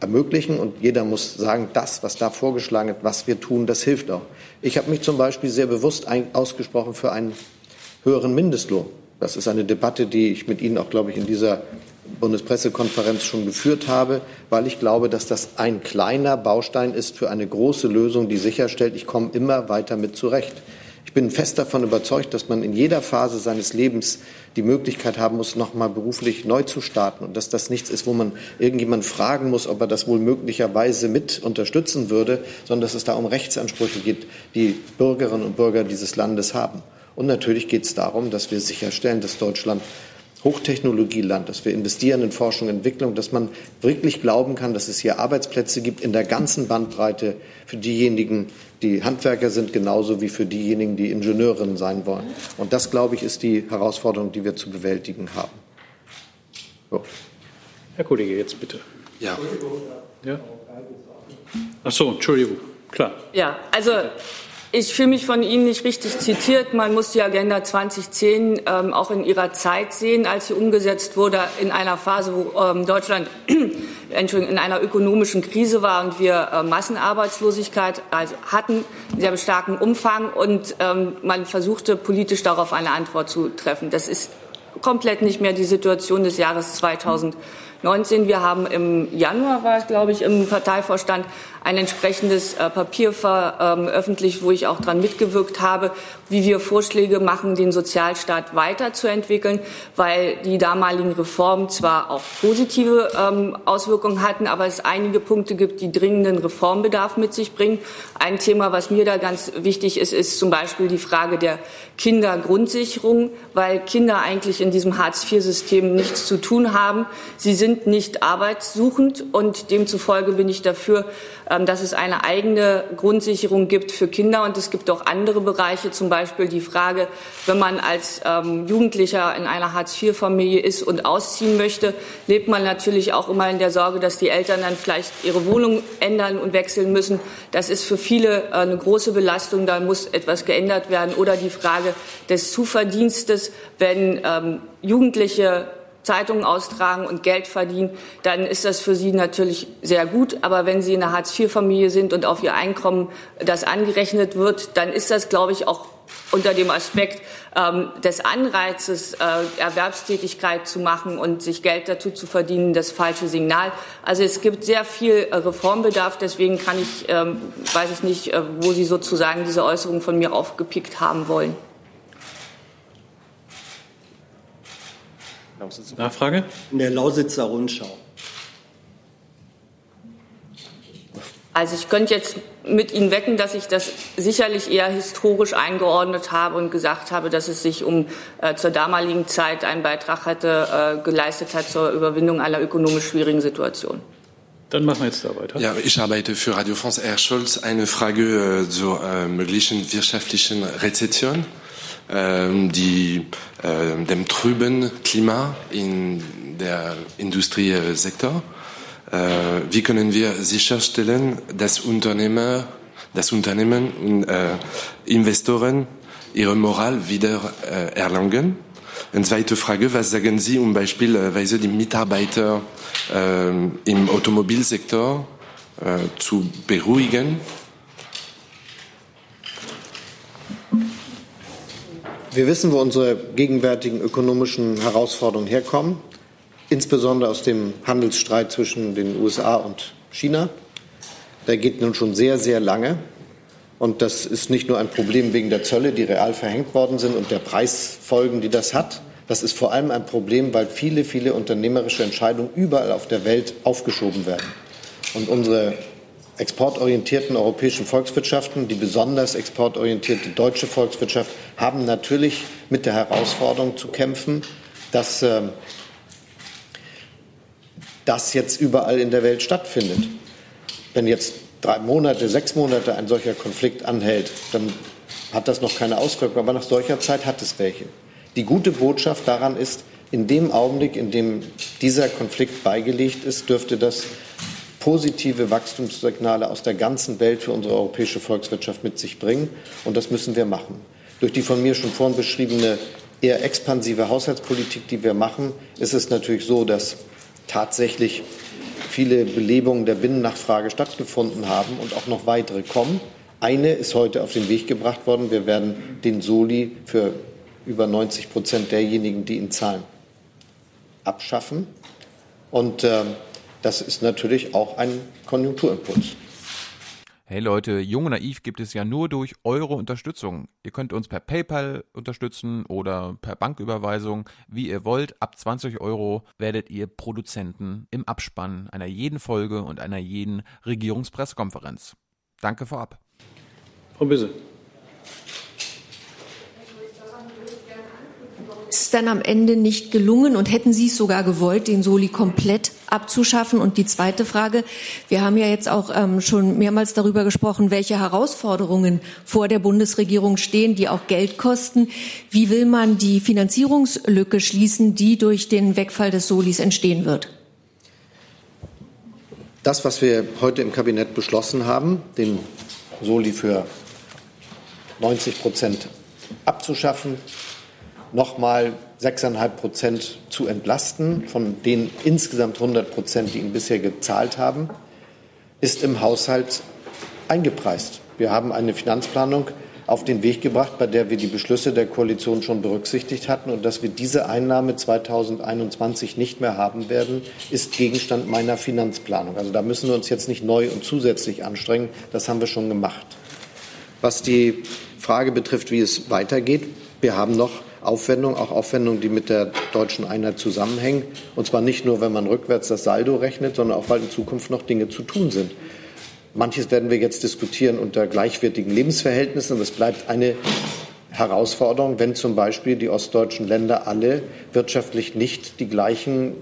ermöglichen. Und jeder muss sagen, das, was da vorgeschlagen wird, was wir tun, das hilft auch. Ich habe mich zum Beispiel sehr bewusst ausgesprochen für einen höheren Mindestlohn. Das ist eine Debatte, die ich mit Ihnen auch, glaube ich, in dieser Bundespressekonferenz schon geführt habe, weil ich glaube, dass das ein kleiner Baustein ist für eine große Lösung, die sicherstellt, ich komme immer weiter mit zurecht. Ich bin fest davon überzeugt, dass man in jeder Phase seines Lebens die Möglichkeit haben muss, nochmal beruflich neu zu starten und dass das nichts ist, wo man irgendjemand fragen muss, ob er das wohl möglicherweise mit unterstützen würde, sondern dass es da um Rechtsansprüche geht, die Bürgerinnen und Bürger dieses Landes haben. Und natürlich geht es darum, dass wir sicherstellen, dass Deutschland Hochtechnologieland, dass wir investieren in Forschung und Entwicklung, dass man wirklich glauben kann, dass es hier Arbeitsplätze gibt in der ganzen Bandbreite für diejenigen, die Handwerker sind, genauso wie für diejenigen, die Ingenieurinnen sein wollen. Und das, glaube ich, ist die Herausforderung, die wir zu bewältigen haben. So. Herr Kollege, jetzt bitte. Ja. ja? Ach so, Entschuldigung. Klar. Ja, also ich fühle mich von Ihnen nicht richtig zitiert. Man muss die Agenda 2010 ähm, auch in ihrer Zeit sehen, als sie umgesetzt wurde, in einer Phase, wo ähm, Deutschland Entschuldigung, in einer ökonomischen Krise war und wir äh, Massenarbeitslosigkeit also hatten, sehr starkem Umfang. Und ähm, man versuchte politisch darauf eine Antwort zu treffen. Das ist komplett nicht mehr die Situation des Jahres 2019. Wir haben im Januar, war es, glaube ich, im Parteivorstand ein entsprechendes äh, Papier veröffentlicht, wo ich auch daran mitgewirkt habe, wie wir Vorschläge machen, den Sozialstaat weiterzuentwickeln, weil die damaligen Reformen zwar auch positive ähm, Auswirkungen hatten, aber es einige Punkte gibt, die dringenden Reformbedarf mit sich bringen. Ein Thema, was mir da ganz wichtig ist, ist zum Beispiel die Frage der Kindergrundsicherung, weil Kinder eigentlich in diesem Hartz-IV-System nichts zu tun haben. Sie sind nicht arbeitssuchend und demzufolge bin ich dafür, ähm, dass es eine eigene Grundsicherung gibt für Kinder und es gibt auch andere Bereiche, zum Beispiel die Frage, wenn man als ähm, Jugendlicher in einer Hartz-IV-Familie ist und ausziehen möchte, lebt man natürlich auch immer in der Sorge, dass die Eltern dann vielleicht ihre Wohnung ändern und wechseln müssen. Das ist für viele äh, eine große Belastung, da muss etwas geändert werden. Oder die Frage des Zuverdienstes, wenn ähm, Jugendliche Zeitungen austragen und Geld verdienen, dann ist das für sie natürlich sehr gut. Aber wenn sie in einer Hartz-IV-Familie sind und auf ihr Einkommen das angerechnet wird, dann ist das, glaube ich, auch unter dem Aspekt ähm, des Anreizes, äh, Erwerbstätigkeit zu machen und sich Geld dazu zu verdienen, das falsche Signal. Also es gibt sehr viel äh, Reformbedarf. Deswegen kann ich, ähm, weiß ich nicht, äh, wo Sie sozusagen diese Äußerung von mir aufgepickt haben wollen. Nachfrage? In der Lausitzer Rundschau. Also ich könnte jetzt mit Ihnen wecken, dass ich das sicherlich eher historisch eingeordnet habe und gesagt habe, dass es sich um äh, zur damaligen Zeit einen Beitrag hatte, äh, geleistet hat zur Überwindung einer ökonomisch schwierigen Situation. Dann machen wir jetzt da weiter. Ja, ich arbeite für Radio France. Herr Scholz, eine Frage äh, zur äh, möglichen wirtschaftlichen Rezession die, äh, dem trüben Klima in der Industriesektor. Äh, wie können wir sicherstellen, dass Unternehmer, dass Unternehmen und äh, Investoren ihre Moral wieder äh, erlangen? Eine zweite Frage, was sagen Sie um beispielsweise die Mitarbeiter äh, im Automobilsektor zu beruhigen? Wir wissen, wo unsere gegenwärtigen ökonomischen Herausforderungen herkommen, insbesondere aus dem Handelsstreit zwischen den USA und China. Der geht nun schon sehr, sehr lange. Und das ist nicht nur ein Problem wegen der Zölle, die real verhängt worden sind und der Preisfolgen, die das hat. Das ist vor allem ein Problem, weil viele, viele unternehmerische Entscheidungen überall auf der Welt aufgeschoben werden. Und unsere exportorientierten europäischen Volkswirtschaften, die besonders exportorientierte deutsche Volkswirtschaft, haben natürlich mit der Herausforderung zu kämpfen, dass äh, das jetzt überall in der Welt stattfindet. Wenn jetzt drei Monate, sechs Monate ein solcher Konflikt anhält, dann hat das noch keine Auswirkungen, aber nach solcher Zeit hat es welche. Die gute Botschaft daran ist, in dem Augenblick, in dem dieser Konflikt beigelegt ist, dürfte das positive Wachstumssignale aus der ganzen Welt für unsere europäische Volkswirtschaft mit sich bringen. Und das müssen wir machen. Durch die von mir schon vorhin beschriebene eher expansive Haushaltspolitik, die wir machen, ist es natürlich so, dass tatsächlich viele Belebungen der Binnennachfrage stattgefunden haben und auch noch weitere kommen. Eine ist heute auf den Weg gebracht worden. Wir werden den Soli für über 90 Prozent derjenigen, die ihn zahlen, abschaffen. Und äh, das ist natürlich auch ein Konjunkturimpuls. Hey Leute, Jung und Naiv gibt es ja nur durch eure Unterstützung. Ihr könnt uns per PayPal unterstützen oder per Banküberweisung, wie ihr wollt. Ab 20 Euro werdet ihr Produzenten im Abspann einer jeden Folge und einer jeden Regierungspressekonferenz. Danke vorab. Frau Büsse. Ist dann am Ende nicht gelungen und hätten Sie es sogar gewollt, den Soli komplett abzuschaffen? Und die zweite Frage, wir haben ja jetzt auch ähm, schon mehrmals darüber gesprochen, welche Herausforderungen vor der Bundesregierung stehen, die auch Geld kosten. Wie will man die Finanzierungslücke schließen, die durch den Wegfall des Solis entstehen wird? Das, was wir heute im Kabinett beschlossen haben, den Soli für 90 Prozent abzuschaffen, nochmal 6,5 Prozent zu entlasten, von den insgesamt 100 Prozent, die ihn bisher gezahlt haben, ist im Haushalt eingepreist. Wir haben eine Finanzplanung auf den Weg gebracht, bei der wir die Beschlüsse der Koalition schon berücksichtigt hatten. Und dass wir diese Einnahme 2021 nicht mehr haben werden, ist Gegenstand meiner Finanzplanung. Also da müssen wir uns jetzt nicht neu und zusätzlich anstrengen. Das haben wir schon gemacht. Was die Frage betrifft, wie es weitergeht, wir haben noch Aufwendungen, auch Aufwendungen, die mit der deutschen Einheit zusammenhängen. Und zwar nicht nur, wenn man rückwärts das Saldo rechnet, sondern auch, weil in Zukunft noch Dinge zu tun sind. Manches werden wir jetzt diskutieren unter gleichwertigen Lebensverhältnissen. Und es bleibt eine Herausforderung, wenn zum Beispiel die ostdeutschen Länder alle wirtschaftlich nicht die gleichen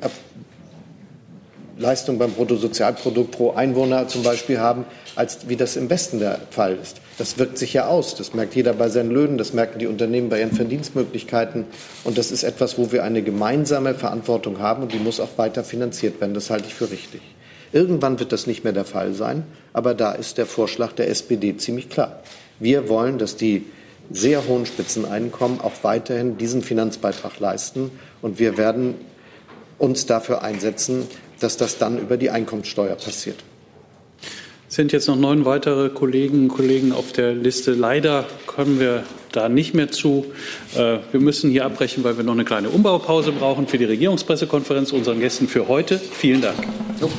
Leistung beim Bruttosozialprodukt pro Einwohner zum Beispiel haben, als wie das im Westen der Fall ist. Das wirkt sich ja aus. Das merkt jeder bei seinen Löhnen, das merken die Unternehmen bei ihren Verdienstmöglichkeiten. Und das ist etwas, wo wir eine gemeinsame Verantwortung haben und die muss auch weiter finanziert werden. Das halte ich für richtig. Irgendwann wird das nicht mehr der Fall sein, aber da ist der Vorschlag der SPD ziemlich klar. Wir wollen, dass die sehr hohen Spitzeneinkommen auch weiterhin diesen Finanzbeitrag leisten und wir werden uns dafür einsetzen, dass das dann über die Einkommensteuer passiert. Sind jetzt noch neun weitere Kolleginnen und Kollegen auf der Liste. Leider kommen wir da nicht mehr zu. Äh, wir müssen hier abbrechen, weil wir noch eine kleine Umbaupause brauchen für die Regierungspressekonferenz unseren Gästen für heute. Vielen Dank. So.